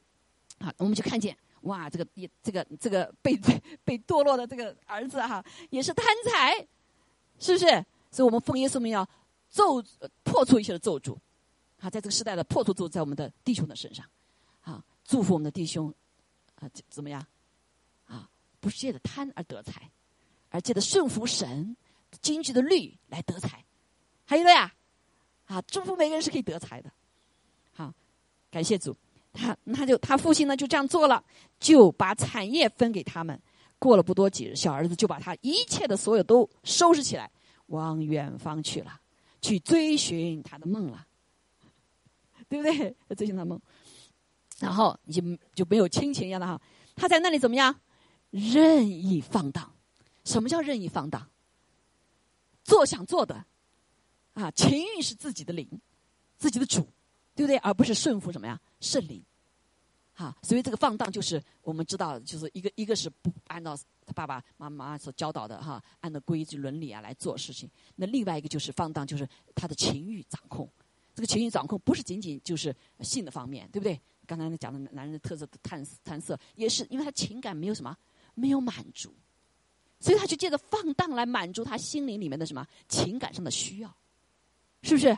啊，我们就看见哇，这个也这个这个被被堕落的这个儿子哈，也是贪财，是不是？所以我们奉耶稣名要咒破除一切的咒诅，啊，在这个时代的破除咒在我们的弟兄的身上。祝福我们的弟兄，啊，怎么样？啊，不是借着贪而得财，而借着顺服神、经济的律来得财。还有的呀，啊，祝福每个人是可以得财的。好，感谢主，他他就他父亲呢就这样做了，就把产业分给他们。过了不多几日，小儿子就把他一切的所有都收拾起来，往远方去了，去追寻他的梦了，对不对？追寻他的梦。然后你就就没有亲情一样的哈，他在那里怎么样？任意放荡。什么叫任意放荡？做想做的，啊，情欲是自己的灵，自己的主，对不对？而不是顺服什么呀？圣灵。哈，所以这个放荡就是我们知道，就是一个一个是不按照他爸爸妈妈所教导的哈，按照规矩伦理啊来做事情。那另外一个就是放荡，就是他的情欲掌控。这个情欲掌控不是仅仅就是性的方面，对不对？刚才讲的男人的特色的贪贪色，也是因为他情感没有什么没有满足，所以他就借着放荡来满足他心灵里面的什么情感上的需要，是不是？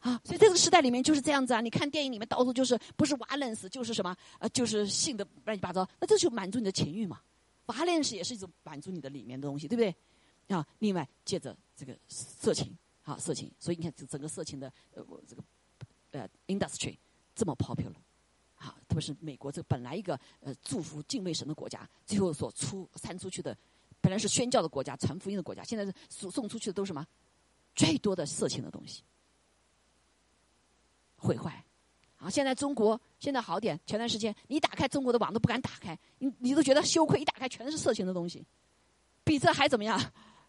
啊，所以这个时代里面就是这样子啊！你看电影里面到处就是不是瓦伦斯就是什么呃就是性的乱七八糟，那这就满足你的情欲嘛。瓦伦斯也是一种满足你的里面的东西，对不对？啊，另外借着这个色情，啊色情，所以你看整个色情的呃这个呃 industry。这么 popular，啊，特别是美国这本来一个呃祝福敬畏神的国家，最后所出散出去的，本来是宣教的国家、传福音的国家，现在是送送出去的都是什么最多的色情的东西，毁坏。啊，现在中国现在好点，前段时间你打开中国的网都不敢打开，你你都觉得羞愧，一打开全是色情的东西，比这还怎么样？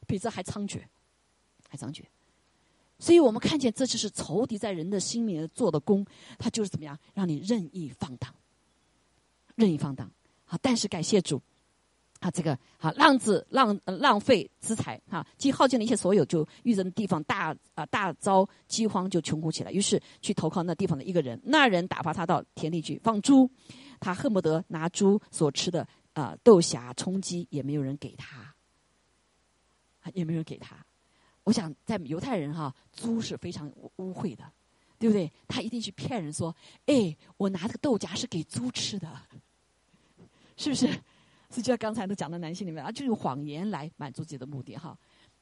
比这还猖獗，还猖獗。所以我们看见这就是仇敌在人的心里面做的功，他就是怎么样让你任意放荡，任意放荡。好，但是感谢主。啊，这个啊，浪子浪浪费资财啊，既耗尽了一切所有，就遇人地方大啊大遭饥荒，就穷苦起来。于是去投靠那地方的一个人，那人打发他到田里去放猪，他恨不得拿猪所吃的啊豆荚充饥，也没有人给他，也没有人给他。我想在犹太人哈，猪是非常污秽的，对不对？他一定去骗人说，哎，我拿这个豆荚是给猪吃的，是不是？所以就像刚才都讲的男性里面啊，就用谎言来满足自己的目的哈。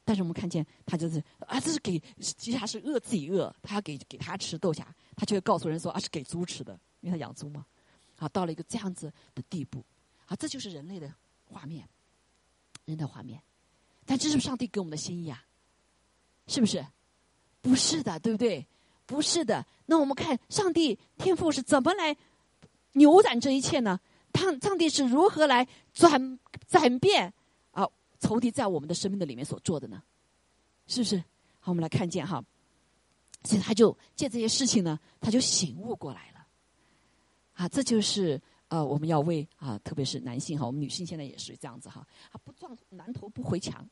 但是我们看见他就是啊，这是给其实他是饿自己饿，他要给给他吃豆荚，他就会告诉人说啊是给猪吃的，因为他养猪嘛。啊，到了一个这样子的地步，啊，这就是人类的画面，人的画面。但这是上帝给我们的心意啊，是不是？不是的，对不对？不是的。那我们看上帝天赋是怎么来扭转这一切呢？他上帝是如何来转转变啊仇敌在我们的生命的里面所做的呢？是不是？好，我们来看见哈，所以他就借这些事情呢，他就醒悟过来了。啊，这就是呃，我们要为啊，特别是男性哈，我们女性现在也是这样子哈，啊，不撞南头不回墙，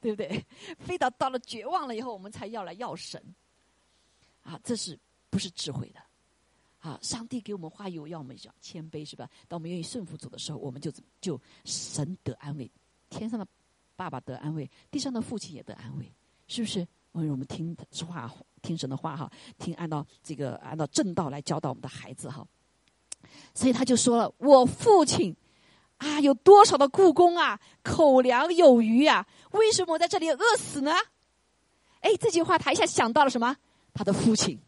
对不对？非到到了绝望了以后，我们才要来要神。啊，这是不是智慧的？啊！上帝给我们话语，要我们讲谦卑，是吧？当我们愿意顺服主的时候，我们就就神得安慰，天上的爸爸得安慰，地上的父亲也得安慰，是不是？我们听话，听神的话哈，听按照这个按照正道来教导我们的孩子哈。所以他就说了：“我父亲啊，有多少的故宫啊，口粮有余啊，为什么我在这里饿死呢？”哎，这句话他一下想到了什么？他的父亲。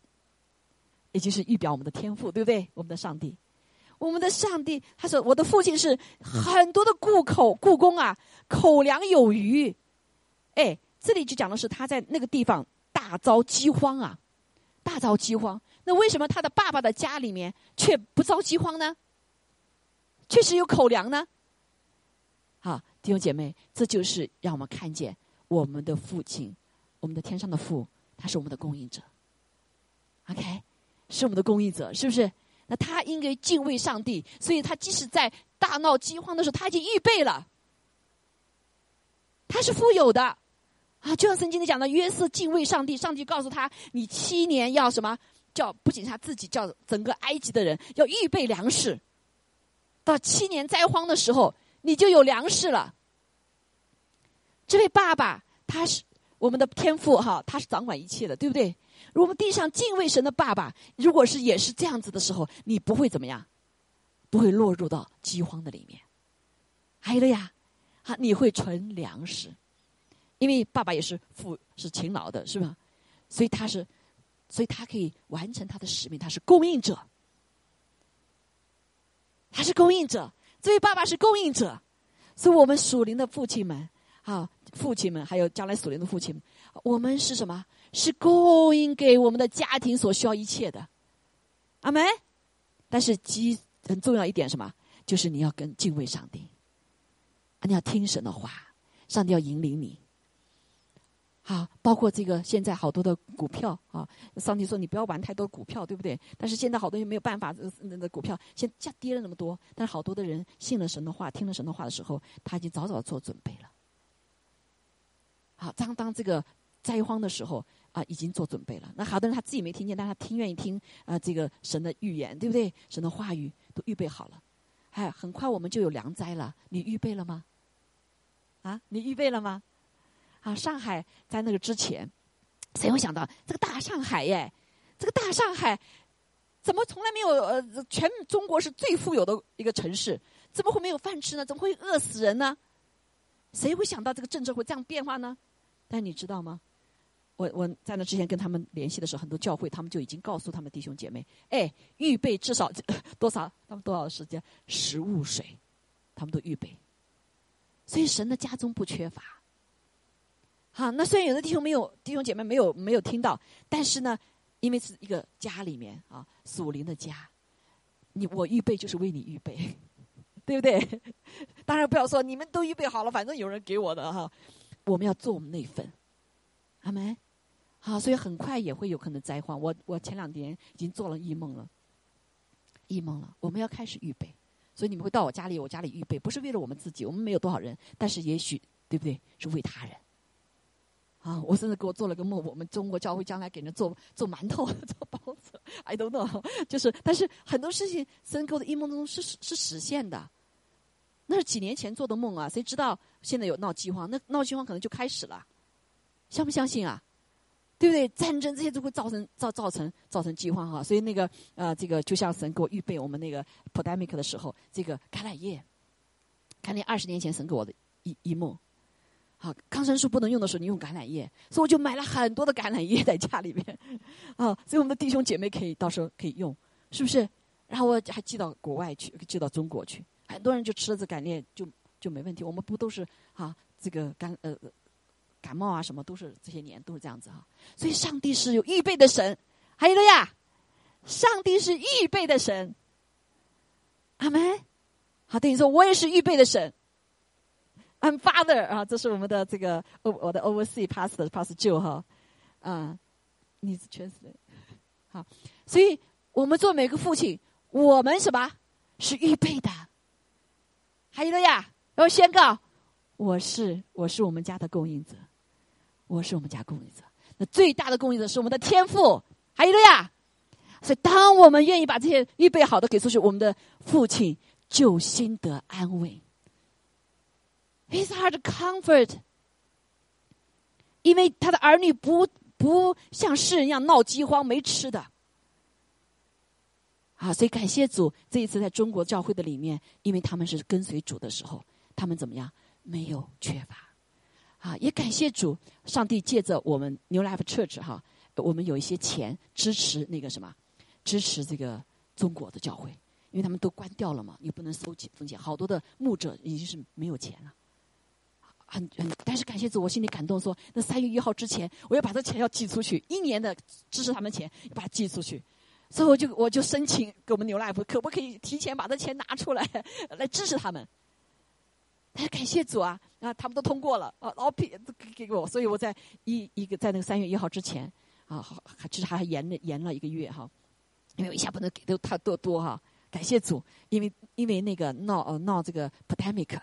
也就是预表我们的天赋，对不对？我们的上帝，我们的上帝，他说：“我的父亲是很多的故口故宫啊，口粮有余。”哎，这里就讲的是他在那个地方大遭饥荒啊，大遭饥荒。那为什么他的爸爸的家里面却不遭饥荒呢？确实有口粮呢。好，弟兄姐妹，这就是让我们看见我们的父亲，我们的天上的父，他是我们的供应者。OK。是我们的供应者，是不是？那他应该敬畏上帝，所以他即使在大闹饥荒的时候，他已经预备了。他是富有的啊！就像圣经里讲的，约瑟敬畏上帝，上帝告诉他：“你七年要什么？叫不仅他自己，叫整个埃及的人要预备粮食。到七年灾荒的时候，你就有粮食了。”这位爸爸，他是我们的天父哈，他是掌管一切的，对不对？如果地上敬畏神的爸爸，如果是也是这样子的时候，你不会怎么样，不会落入到饥荒的里面。还有了呀，啊，你会存粮食，因为爸爸也是富是勤劳的，是吧？所以他是，所以他可以完成他的使命，他是供应者，他是供应者。这位爸爸是供应者，所以我们属灵的父亲们，啊，父亲们，还有将来属灵的父亲们，我们是什么？是供应给我们的家庭所需要一切的，阿门。但是极很重要一点什么？就是你要跟敬畏上帝，你要听神的话，上帝要引领你。啊，包括这个现在好多的股票啊，上帝说你不要玩太多股票，对不对？但是现在好多人没有办法，那个股票现价跌了那么多，但是好多的人信了神的话，听了神的话的时候，他已经早早做准备了。好，当当这个灾荒的时候。啊，已经做准备了。那好多人他自己没听见，但他听愿意听啊，这个神的预言，对不对？神的话语都预备好了，哎，很快我们就有良灾了。你预备了吗？啊，你预备了吗？啊，上海在那个之前，谁会想到这个大上海耶？这个大上海怎么从来没有？呃，全中国是最富有的一个城市，怎么会没有饭吃呢？怎么会饿死人呢？谁会想到这个政治会这样变化呢？但你知道吗？我我在那之前跟他们联系的时候，很多教会他们就已经告诉他们弟兄姐妹，哎，预备至少 多少，他们多少时间，食物水，他们都预备。所以神的家中不缺乏。啊，那虽然有的弟兄没有弟兄姐妹没有没有听到，但是呢，因为是一个家里面啊，属灵的家，你我预备就是为你预备，对不对？当然不要说你们都预备好了，反正有人给我的哈，我们要做我们那份，阿门。好，所以很快也会有可能灾荒。我我前两天已经做了异梦了，异梦了，我们要开始预备。所以你们会到我家里，我家里预备，不是为了我们自己，我们没有多少人，但是也许对不对？是为他人。啊，我甚至给我做了个梦，我们中国教会将来给人做做馒头、做包子，I don't know，就是，但是很多事情神给我的一梦中是是实现的，那是几年前做的梦啊，谁知道现在有闹饥荒？那闹饥荒可能就开始了，相不相信啊？对不对？战争这些都会造成造造成造成饥荒哈，所以那个呃，这个就像神给我预备我们那个 pandemic 的时候，这个橄榄叶，看那二十年前神给我的一一梦，好，抗生素不能用的时候，你用橄榄叶，所以我就买了很多的橄榄叶在家里面，啊，所以我们的弟兄姐妹可以到时候可以用，是不是？然后我还寄到国外去，寄到中国去，很多人就吃了这橄榄叶就就没问题。我们不都是啊，这个感呃。感冒啊，什么都是这些年都是这样子哈，所以上帝是有预备的神，还有的呀，上帝是预备的神，阿门。好，等于说我也是预备的神，I'm Father 啊，这是我们的这个我的 Oversee Pastor Pastor 舅哈，啊，你是全死人，好，所以我们做每个父亲，我们什么是预备的，还有了呀，要宣告，我是我是我们家的供应者。我是我们家供应者，那最大的供应者是我们的天赋，还有了呀。所以，当我们愿意把这些预备好的给出去，我们的父亲就心得安慰。His heart comfort，因为他的儿女不不像世人一样闹饥荒没吃的。啊，所以感谢主，这一次在中国教会的里面，因为他们是跟随主的时候，他们怎么样？没有缺乏。啊，也感谢主，上帝借着我们 New Life Church 哈，我们有一些钱支持那个什么，支持这个中国的教会，因为他们都关掉了嘛，你不能收钱风险，好多的牧者已经是没有钱了，很很，但是感谢主，我心里感动，说那三月一号之前，我要把这钱要寄出去，一年的支持他们钱把它寄出去，所以我就我就申请给我们 New Life，可不可以提前把这钱拿出来，来支持他们？哎，感谢主啊！啊，他们都通过了啊，老批给给我，所以我在一一个在那个三月一号之前啊，还其实还延了延了一个月哈，因为一下不能给的太多多哈。感谢主，因为因为那个闹呃闹这个 pandemic，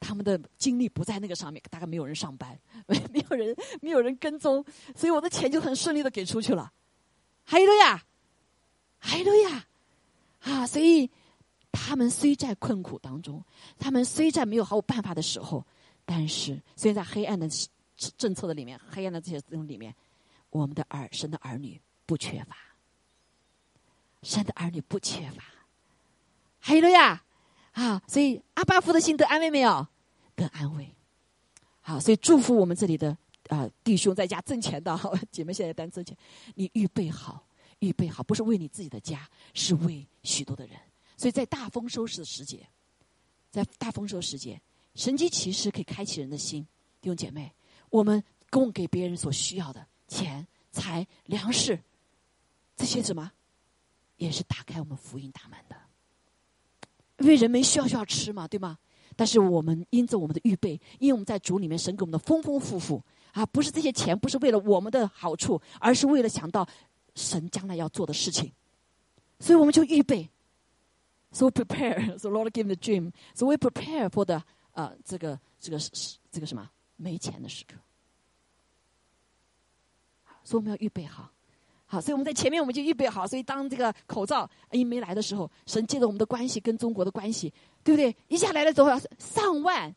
他们的精力不在那个上面，大概没有人上班，没有人没有人跟踪，所以我的钱就很顺利的给出去了。还有了呀，还有了呀，啊，所以。他们虽在困苦当中，他们虽在没有好办法的时候，但是虽然在黑暗的政策的里面，黑暗的这些东里面，我们的儿神的儿女不缺乏，神的儿女不缺乏，还有了呀，啊，所以阿巴夫的心得安慰没有？得安慰，好，所以祝福我们这里的啊弟兄在家挣钱的 好姐妹，现在单挣钱，你预备好，预备好，不是为你自己的家，是为许多的人。所以在大丰收时的时节，在大丰收时节，神机骑士可以开启人的心，弟兄姐妹，我们供给别人所需要的钱财粮食，这些什么，也是打开我们福音大门的。因为人们需要需要吃嘛，对吗？但是我们因着我们的预备，因为我们在主里面，神给我们的丰丰富富啊，不是这些钱，不是为了我们的好处，而是为了想到神将来要做的事情，所以我们就预备。So prepare, so Lord give the dream. So we prepare for the 啊，这个这个是这个什么没钱的时刻。所以我们要预备好，所以我们在前面我们就预备好。所以当这个口罩一没来的时候，神借着我们的关系跟中国的关系，对不对？一下来了之后，上万、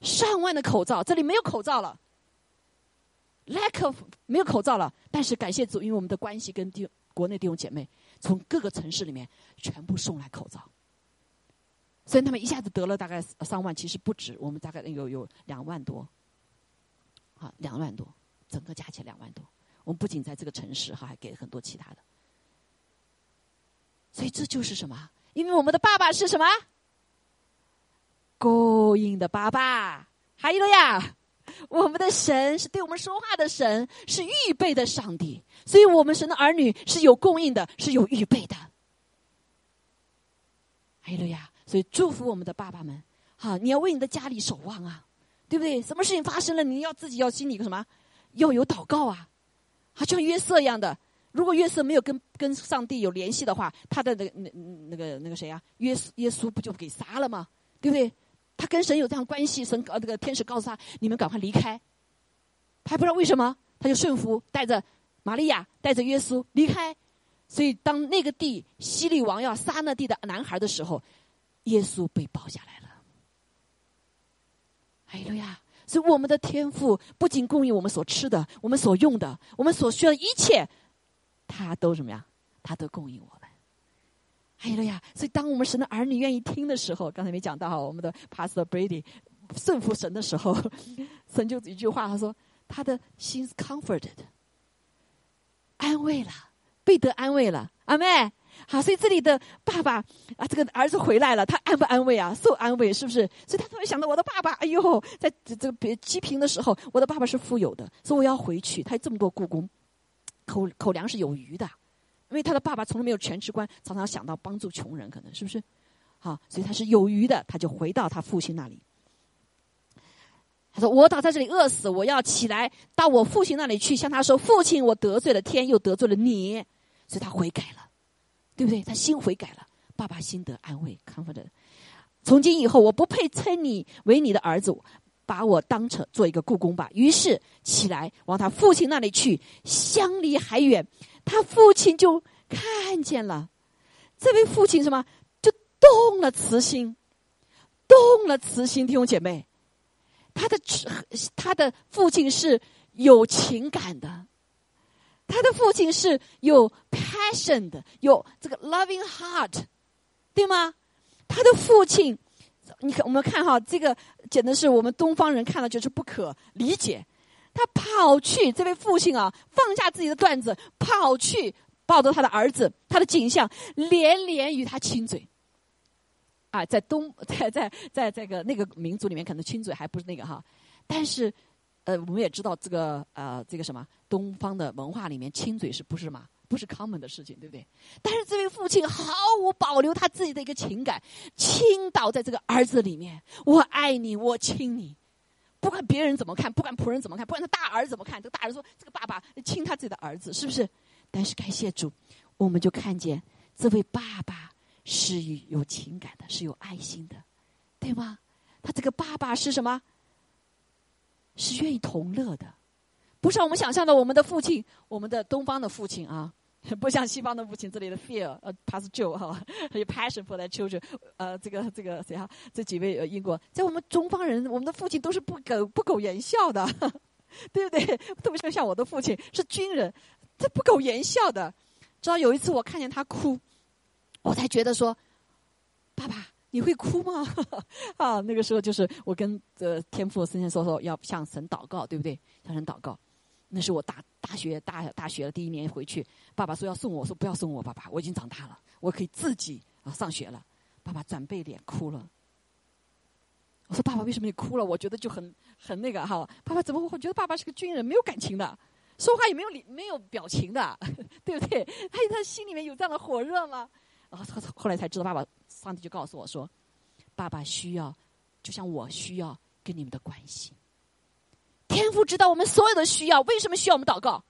上万的口罩，这里没有口罩了，lack of 没有口罩了。但是感谢主，因为我们的关系跟弟国内弟兄姐妹。从各个城市里面全部送来口罩，所以他们一下子得了大概上万，其实不止，我们大概有有两万多，啊，两万多，整个加起来两万多。我们不仅在这个城市哈，还给了很多其他的，所以这就是什么？因为我们的爸爸是什么？供应的爸爸，还有了呀，我们的神是对我们说话的神，是预备的上帝，所以我们神的儿女是有供应的，是有预备的。哎呀，所以祝福我们的爸爸们，好，你要为你的家里守望啊，对不对？什么事情发生了，你要自己要心里个什么，要有祷告啊，好像约瑟一样的。如果约瑟没有跟跟上帝有联系的话，他的那那那个那个谁呀，约耶稣不就给杀了吗？对不对？他跟神有这样关系，神呃那个天使告诉他，你们赶快离开，他还不知道为什么，他就顺服，带着玛利亚，带着耶稣离开。所以，当那个地西利王要杀那地的男孩的时候，耶稣被抱下来了。哎呦呀！所以，我们的天赋不仅供应我们所吃的、我们所用的、我们所需要的一切，他都什么呀？他都供应我们。哎呦呀！所以，当我们神的儿女愿意听的时候，刚才没讲到哈，我们的 Pastor Brady 顺服神的时候，神就一句话，他说：“他的心是 comforted，安慰了。”被得安慰了，阿妹，好，所以这里的爸爸啊，这个儿子回来了，他安不安慰啊？受安慰是不是？所以他突然想到，我的爸爸，哎呦，在这个别积贫的时候，我的爸爸是富有的，所以我要回去。他有这么多故宫，口口粮是有余的，因为他的爸爸从来没有全职官，常常想到帮助穷人，可能是不是？好，所以他是有余的，他就回到他父亲那里。他说：“我倒在这里饿死，我要起来到我父亲那里去，向他说：父亲，我得罪了天，又得罪了你。”所以他悔改了，对不对？他心悔改了，爸爸心得安慰看我的。从今以后，我不配称你为你的儿子，把我当成做一个故宫吧。于是起来往他父亲那里去，相离还远，他父亲就看见了这位父亲什么，就动了慈心，动了慈心。弟兄姐妹，他的他的父亲是有情感的。他的父亲是有 passion 的，有这个 loving heart，对吗？他的父亲，你看，我们看哈，这个简直是我们东方人看了就是不可理解。他跑去，这位父亲啊，放下自己的段子，跑去抱着他的儿子，他的景象，连连与他亲嘴。啊，在东，在在在这个那个民族里面，可能亲嘴还不是那个哈，但是。呃，我们也知道这个呃，这个什么东方的文化里面亲嘴是不是嘛？不是 common 的事情，对不对？但是这位父亲毫无保留他自己的一个情感，倾倒在这个儿子里面。我爱你，我亲你，不管别人怎么看，不管仆人怎么看，不管他大儿子怎么看，这个大儿子说这个爸爸亲他自己的儿子，是不是？但是感谢主，我们就看见这位爸爸是有情感的，是有爱心的，对吗？他这个爸爸是什么？是愿意同乐的，不是我们想象的。我们的父亲，我们的东方的父亲啊，不像西方的父亲。这里的 fear，呃，pass joy 哈，还 有 passion for their children。呃，这个这个谁啊？这几位呃英国，在我们中方人，我们的父亲都是不苟不苟言笑的，对不对？特别是像我的父亲是军人，他不苟言笑的。直到有一次我看见他哭，我才觉得说，爸爸。你会哭吗？啊，那个时候就是我跟呃天父圣贤说说要向神祷告，对不对？向神祷告。那是我大大学大大学的第一年回去，爸爸说要送我，我说不要送我，爸爸，我已经长大了，我可以自己啊上学了。爸爸转背脸哭了。我说爸爸为什么你哭了？我觉得就很很那个哈。爸爸怎么会觉得爸爸是个军人，没有感情的，说话也没有理没有表情的，对不对？他他心里面有这样的火热吗？然后他后来才知道爸爸。上帝就告诉我说：“爸爸需要，就像我需要跟你们的关系。天父知道我们所有的需要，为什么需要我们祷告？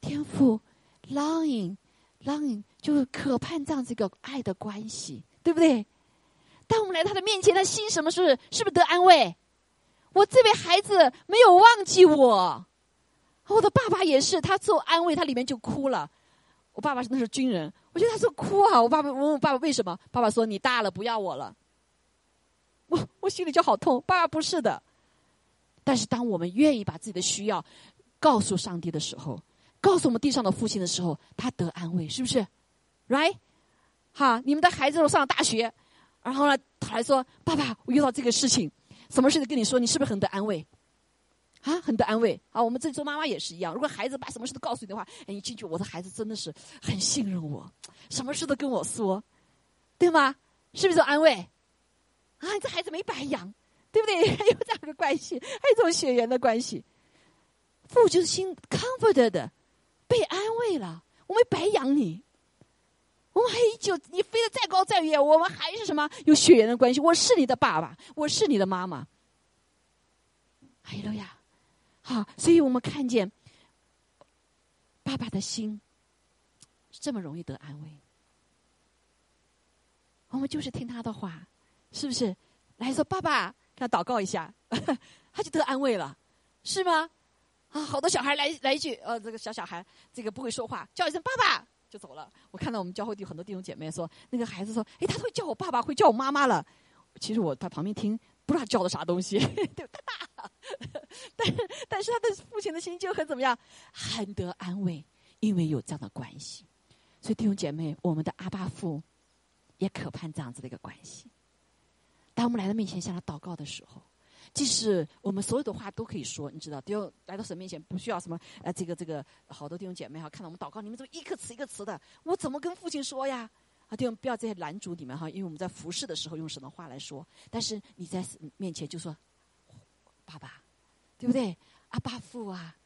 天父 longing longing 就是渴盼这样子一个爱的关系，对不对？当我们来他的面前，他心什么是是不是得安慰？我这位孩子没有忘记我，我的爸爸也是，他做安慰，他里面就哭了。我爸爸那是军人。”我觉得他说哭啊！我爸爸问我爸爸为什么？爸爸说：“你大了，不要我了。”我我心里就好痛。爸爸不是的，但是当我们愿意把自己的需要告诉上帝的时候，告诉我们地上的父亲的时候，他得安慰，是不是？Right？哈，你们的孩子都上了大学，然后呢，他还说：“爸爸，我遇到这个事情，什么事都跟你说，你是不是很得安慰？”啊，很多安慰啊！我们这做妈妈也是一样。如果孩子把什么事都告诉你的话，哎，你进去，我的孩子真的是很信任我，什么事都跟我说，对吗？是不是安慰？啊，这孩子没白养，对不对？还 有这样的关系，还有这种血缘的关系。父就是心 comforted，被安慰了。我没白养你，我们还就你飞得再高再远，我们还是什么有血缘的关系？我是你的爸爸，我是你的妈妈。哎呀呀，好，所以我们看见爸爸的心这么容易得安慰。我们就是听他的话，是不是？来说爸爸，给他祷告一下，他就得安慰了，是吗？啊，好多小孩来来一句，呃，这个小小孩这个不会说话，叫一声爸爸就走了。我看到我们教会地很多弟兄姐妹说，那个孩子说，哎，他会叫我爸爸，会叫我妈妈了。其实我在旁边听，不知道叫的啥东西，对，他大，但是但是他的父亲的心就很怎么样，很得安慰，因为有这样的关系。所以弟兄姐妹，我们的阿爸父也渴盼这样子的一个关系。当我们来到面前向他祷告的时候。即使我们所有的话都可以说，你知道，就来到神面前，不需要什么呃，这个这个，好多弟兄姐妹哈，看到我们祷告，你们怎么一个词一个词的？我怎么跟父亲说呀？啊，弟兄不要这些拦阻你们哈，因为我们在服侍的时候用神的话来说，但是你在面前就说爸爸，对不对？阿爸父啊，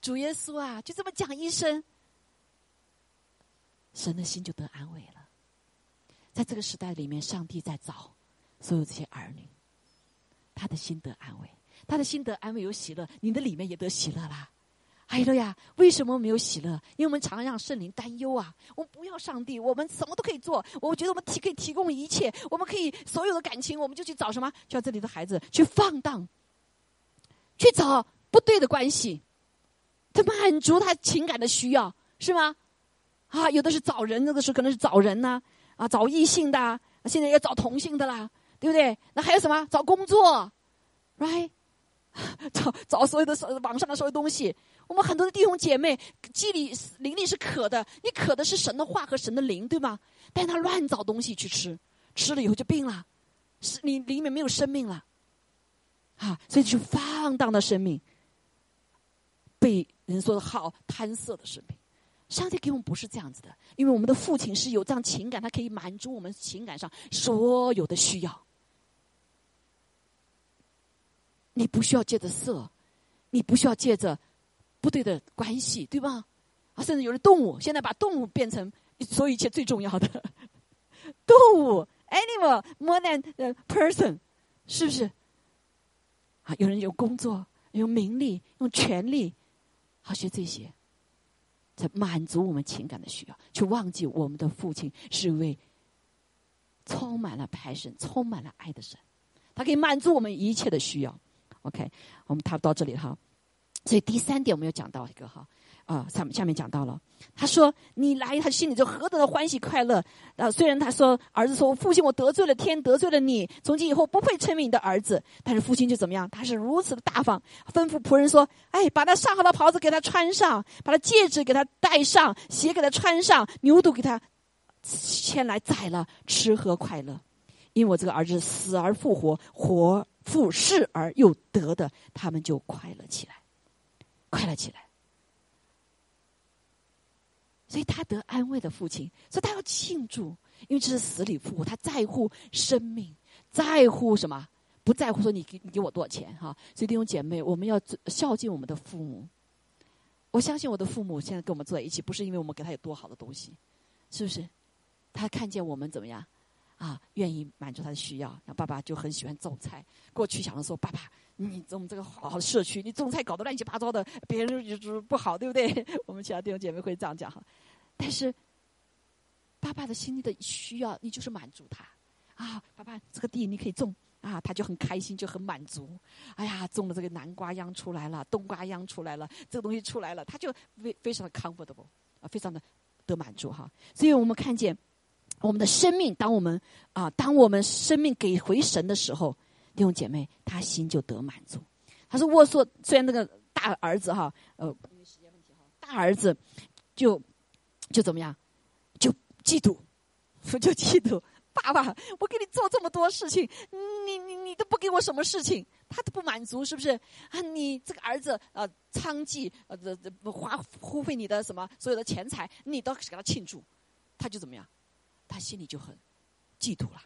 主耶稣啊，就这么讲一声，神的心就得安慰了。在这个时代里面，上帝在找所有这些儿女。他的心得安慰，他的心得安慰有喜乐，你的里面也得喜乐啦。哎呀，为什么没有喜乐？因为我们常让圣灵担忧啊。我们不要上帝，我们什么都可以做。我觉得我们提可以提供一切，我们可以所有的感情，我们就去找什么？叫这里的孩子去放荡，去找不对的关系，他满足他情感的需要，是吗？啊，有的是找人，有的是可能是找人呢，啊，找异性的，现在要找同性的啦。对不对？那还有什么？找工作，right？找找所有的网上的所有东西。我们很多的弟兄姐妹，肌里灵力是渴的，你渴的是神的话和神的灵，对吗？但他乱找东西去吃，吃了以后就病了，是你里面没有生命了，啊，所以就放荡的生命，被人说的好贪色的生命。上帝给我们不是这样子的，因为我们的父亲是有这样情感，他可以满足我们情感上所有的需要。你不需要借着色，你不需要借着不对的关系，对吧？啊，甚至有的动物现在把动物变成所有一切最重要的 动物，animal more than person，是不是？啊，有人有工作，有名利，用权力，好学这些，才满足我们情感的需要，去忘记我们的父亲是一位充满了爱神、充满了爱的神，他可以满足我们一切的需要。OK，我们谈到这里哈。所以第三点我们要讲到一个哈啊，下面下面讲到了，他说你来，他心里就何等的欢喜快乐啊！虽然他说儿子说，父亲我得罪了天，得罪了你，从今以后不会称为你的儿子。但是父亲就怎么样？他是如此的大方，吩咐仆人说：“哎，把他上好的袍子给他穿上，把他戒指给他戴上，鞋给他穿上，牛犊给他牵来宰了，吃喝快乐。因为我这个儿子死而复活，活。”复视而又得的，他们就快乐起来，快乐起来。所以他得安慰的父亲，所以他要庆祝，因为这是死里复活，他在乎生命，在乎什么？不在乎说你给你给我多少钱哈？所以弟兄姐妹，我们要孝敬我们的父母。我相信我的父母现在跟我们坐在一起，不是因为我们给他有多好的东西，是不是？他看见我们怎么样？啊，愿意满足他的需要。那爸爸就很喜欢种菜。过去想的说，爸爸，你我们这个好好的社区，你种菜搞得乱七八糟的，别人就是不好，对不对？我们其他弟兄姐妹会这样讲哈。但是，爸爸的心里的需要，你就是满足他。啊，爸爸，这个地你可以种啊，他就很开心，就很满足。哎呀，种了这个南瓜秧出来了，冬瓜秧出来了，这个东西出来了，他就非非常的 comfortable 啊，非常的得满足哈。所以我们看见。我们的生命，当我们啊，当我们生命给回神的时候，弟兄姐妹，他心就得满足。他说：“我说，虽然那个大儿子哈，呃，大儿子就就怎么样，就嫉妒，就嫉妒爸爸。我给你做这么多事情，你你你都不给我什么事情，他都不满足，是不是？啊，你这个儿子呃，娼妓呃，这这花花费你的什么所有的钱财，你都给他庆祝，他就怎么样？”他心里就很嫉妒了，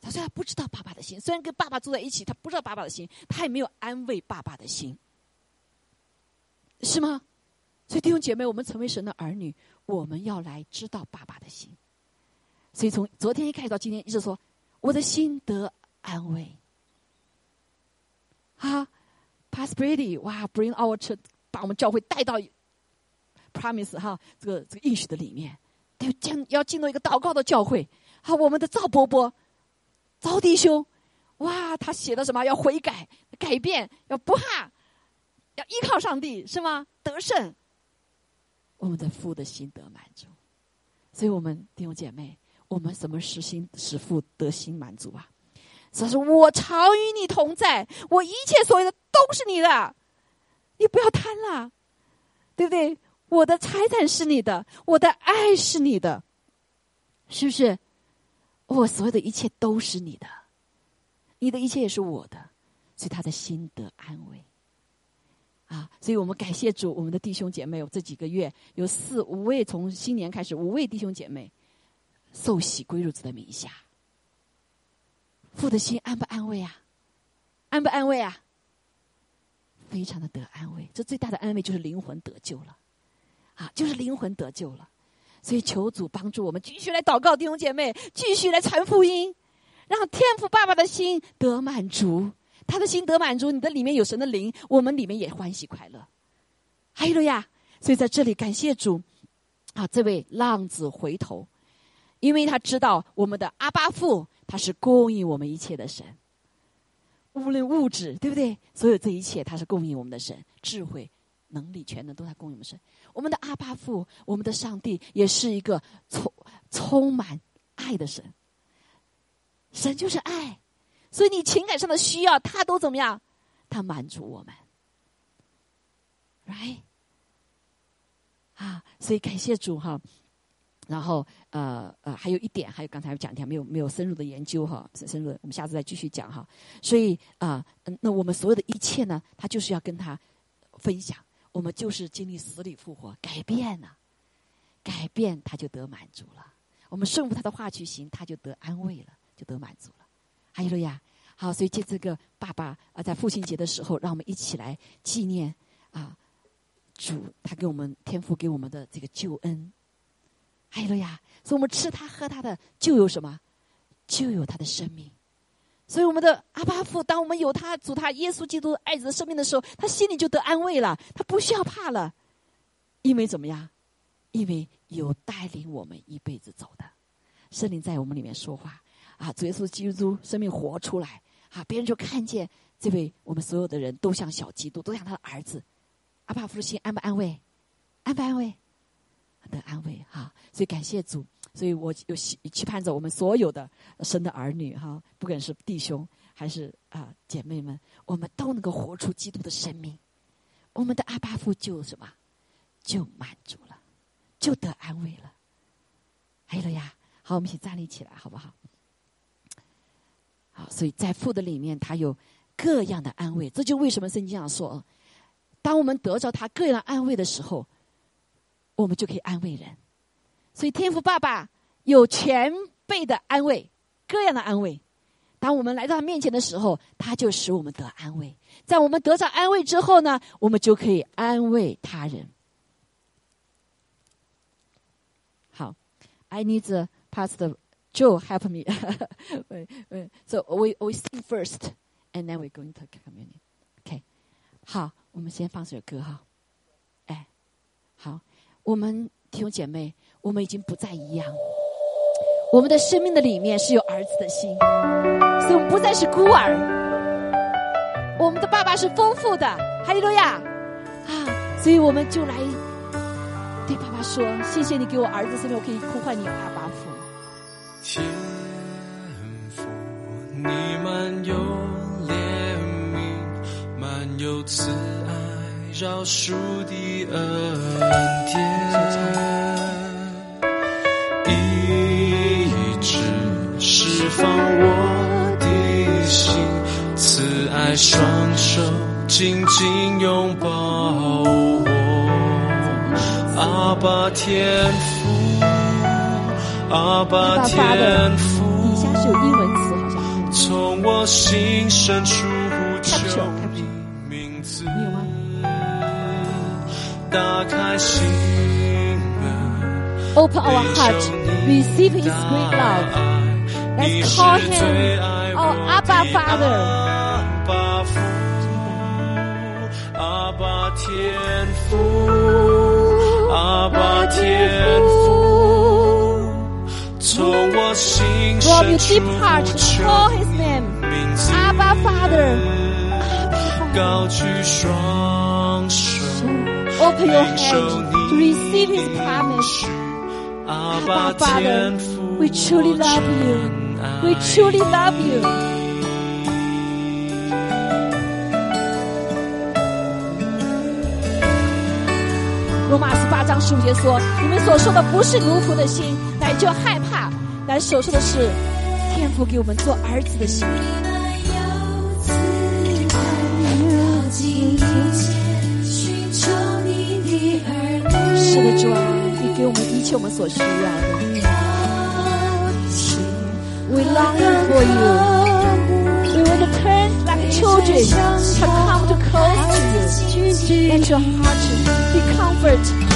他虽然不知道爸爸的心，虽然跟爸爸住在一起，他不知道爸爸的心，他也没有安慰爸爸的心，是吗？所以弟兄姐妹，我们成为神的儿女，我们要来知道爸爸的心。所以从昨天一开始到今天，一直说我的心得安慰。啊，Pass Brady，哇，Bring our church，把我们教会带到 Promise 哈，这个这个应许的里面，要进要进入一个祷告的教会。好，我们的赵伯伯。赵弟兄，哇，他写的什么？要悔改、改变，要不怕，要依靠上帝，是吗？得胜，我们的父的心得满足。所以，我们弟兄姐妹，我们什么使心使父得心满足啊？他说：“我常与你同在，我一切所有的都是你的，你不要贪了，对不对？我的财产是你的，我的爱是你的，是不是？”我所有的一切都是你的，你的一切也是我的，所以他的心得安慰。啊，所以我们感谢主，我们的弟兄姐妹，这几个月有四五位，从新年开始五位弟兄姐妹受洗归入主的名下。父的心安不安慰啊？安不安慰啊？非常的得安慰，这最大的安慰就是灵魂得救了，啊，就是灵魂得救了。所以求主帮助我们继续来祷告，弟兄姐妹，继续来传福音，让天父爸爸的心得满足，他的心得满足，你的里面有神的灵，我们里面也欢喜快乐。哈利路亚！所以在这里感谢主，啊，这位浪子回头，因为他知道我们的阿巴父他是供应我们一切的神，无论物质对不对？所有这一切他是供应我们的神，智慧、能力、全能都在供应我们神。我们的阿巴父，我们的上帝，也是一个充充满爱的神。神就是爱，所以你情感上的需要，他都怎么样？他满足我们，right？啊，所以感谢主哈。然后呃呃，还有一点，还有刚才讲一下，没有没有深入的研究哈，深入的，我们下次再继续讲哈。所以啊，那我们所有的一切呢，他就是要跟他分享。我们就是经历死里复活，改变了，改变他就得满足了。我们顺服他的话去行，他就得安慰了，就得满足了。还有了呀，好，所以借这个爸爸啊，在父亲节的时候，让我们一起来纪念啊，主他给我们天赋给我们的这个救恩。还有了呀，所以我们吃他喝他的，就有什么，就有他的生命。所以，我们的阿巴父，当我们有他主他耶稣基督爱子的生命的时候，他心里就得安慰了，他不需要怕了，因为怎么样？因为有带领我们一辈子走的圣灵在我们里面说话啊！主耶稣基督生命活出来啊！别人就看见这位我们所有的人都像小基督，都像他的儿子。阿巴父的心安不安慰？安不安慰？得安慰哈！所以感谢主。所以我有期期盼着我们所有的生的儿女哈，不管是弟兄还是啊姐妹们，我们都能够活出基督的生命。我们的阿巴父就什么，就满足了，就得安慰了。还有呀，好，我们一起站立起来，好不好？好，所以在父的里面，他有各样的安慰。这就为什么圣经上说，当我们得着他各样安慰的时候，我们就可以安慰人。所以，天父爸爸有全备的安慰，各样的安慰。当我们来到他面前的时候，他就使我们得安慰。在我们得到安慰之后呢，我们就可以安慰他人。好，I need the pastor Joe help me. So we we sing first, and then we going to communion. OK，好，我们先放首歌哈。哎，好，我们弟兄姐妹。我们已经不再一样，我们的生命的里面是有儿子的心，所以我们不再是孤儿。我们的爸爸是丰富的，哈利路亚啊！所以我们就来对爸爸说：谢谢你给我儿子生命，我可以呼唤你爸爸。天父，你满有怜悯，满有慈爱，饶恕的恩典。一直释放我的心，慈爱双手紧紧拥抱我，阿爸天父，阿爸天父。底下是有英文词，好像。从我心深处呼求你名字，没有吗？打开心门，Open our heart, receive His great love. Let's call Him our Abba Father. 阿爸父，阿爸天父，阿爸天父，从我心 From your 深 deep 处 heart, call His name,，Abba Father. 高举双手，Open your hand to receive His promise. Abba Father,，we truly love you. We truly love you. 罗马十八章十五节说：“你们所受的不是奴仆的心，乃就害怕；乃所受的是天父给我们做儿子的心。是的，主啊，你给我们一切我们所需要的。We long for you. We want to turn like children to come to close to you. Let your heart be comforted.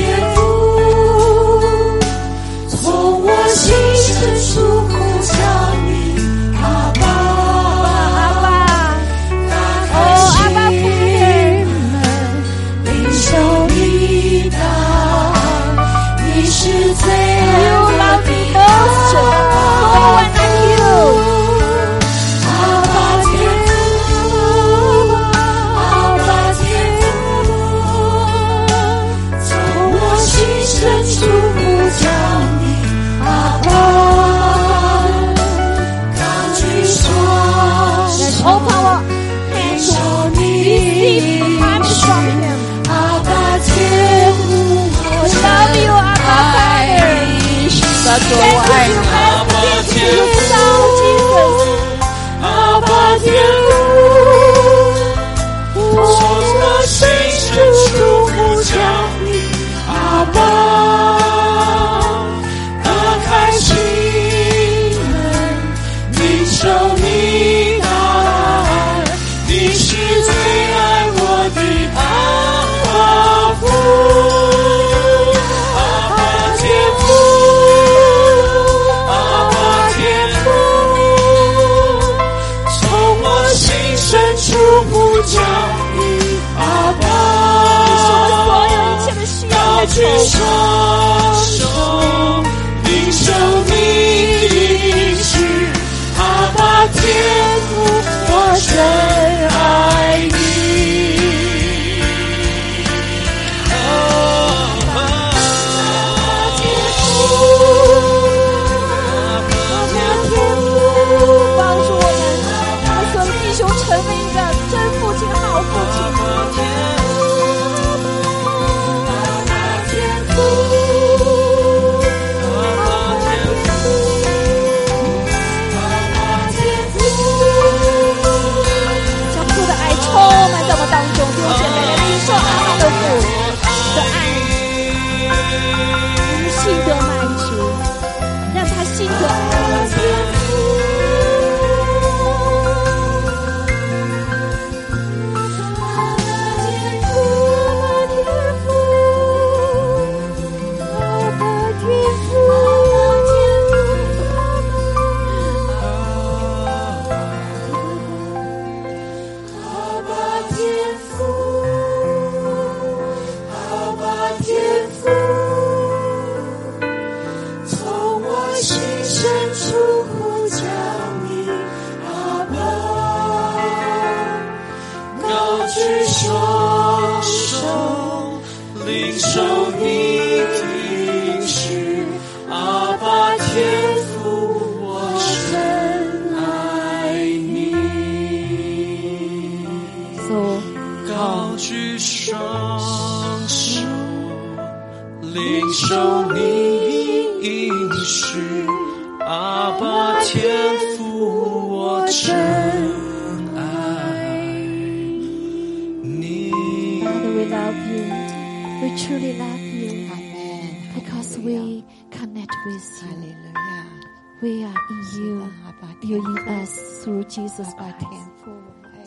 祝福从我心深处呼叫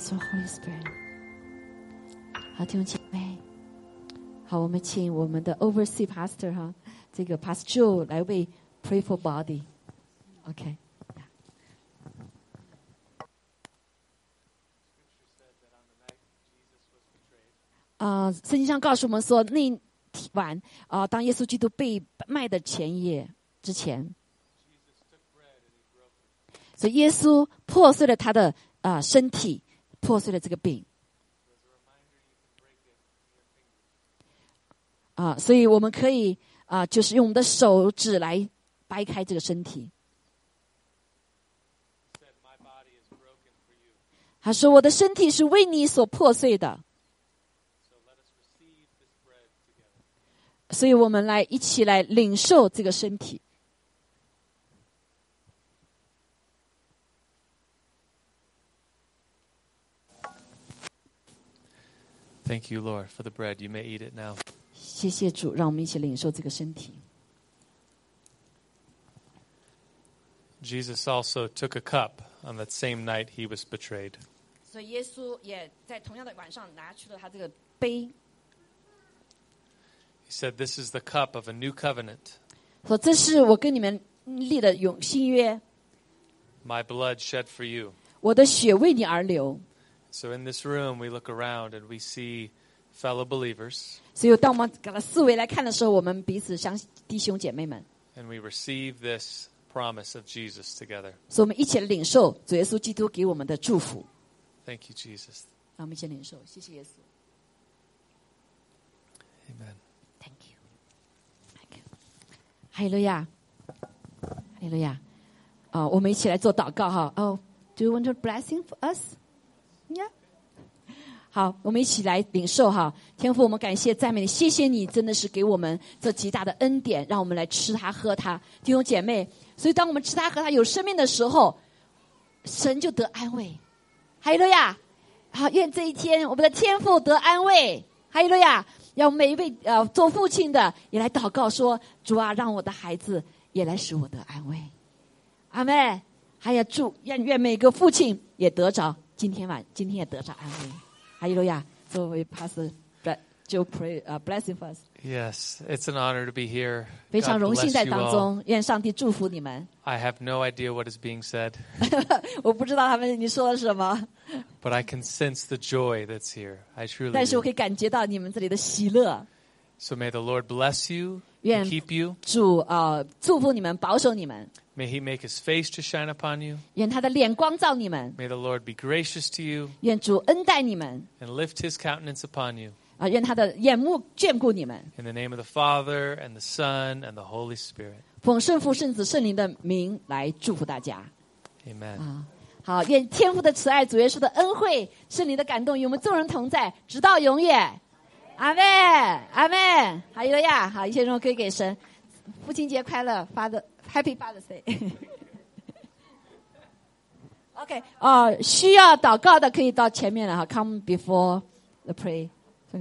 So Holy Spirit. 好，弟兄姐妹，好，我们请我们的 Oversee Pastor 哈，这个 Pastor Joe 来为 Pray for Body。OK。啊、圣经上告诉我们说，那晚啊、当耶稣基督被卖的前夜之前，所以耶稣破碎了他的啊、身体，破碎了这个病。啊，所以我们可以啊，就是用我们的手指来掰开这个身体。他说：“我的身体是为你所破碎的。”所以我们来一起来领受这个身体。Thank you, Lord, for the bread. You may eat it now. 谢谢主，让我们一起领受这个身体。 Jesus also took a cup on that same night he was betrayed. 所以耶稣也在同样的晚上拿出了他这个杯， He said, This is the cup of a new covenant, 说：“这是我跟你们立的永新约， my blood shed for you. 我的血为你而流。 So in this room, we look around and we see fellow believers, ”所以，当我们给他四围来看的时候，我们彼此相弟兄姐妹们， and we receive this promise of Jesus together. 所以我们一起来领受主耶稣基督给我们的祝福。 Thank you, Jesus. 让我们一起领受，谢谢耶稣 Amen. ，Thank you，Thank you，哈利路亚，哈利路亚。啊，我们一起来做祷告哈。哦、d o you want a blessing for us？Yeah。 好，我们一起来领受哈，天父，我们感谢赞美你，谢谢你，真的是给我们这极大的恩典，让我们来吃它喝它，弟兄姐妹。所以，当我们吃它喝它有生命的时候，神就得安慰。哈利路亚！好，愿这一天我们的天父得安慰。哈利路亚！让每一位呃做父亲的也来祷告说：主啊，让我的孩子也来使我得安慰。阿妹，还要祝愿愿每个父亲也得着今天晚今天也得着安慰。哈利路亚！作为 Pastor 就 pray 呃、blessing for us， Yes, it's an honor to be here. 非常 God 荣幸 bless 在 you 当 all. 中，愿上帝祝福你们。 I have no idea what is being said, 我不知道他们你说了什么， but I can sense the joy that's here. I truly 但是我 do. 可以感觉到你们这里的喜乐。 So may the Lord bless you Yeah. and keep you. 主呃祝福你们，保守你们， May he make his face to shine upon you. 愿他的脸光照你们，May the Lord be gracious to you 愿主恩待你们 and lift his countenance upon you. 啊、愿他的眼目眷顾你们。In the name of the Father and the Son and the Holy Spirit. 奉圣父、圣子、圣灵的名来祝福大家 Amen. 啊！好，愿天父的慈爱、主耶稣的恩惠、圣灵的感动与我们众人同在，直到永远。阿门，阿门。哈利路亚！好，一切荣耀归给神。父亲节快乐，Father Happy Father's Day。OK，哦，需要祷告的可以到前面了哈，Come before the pray。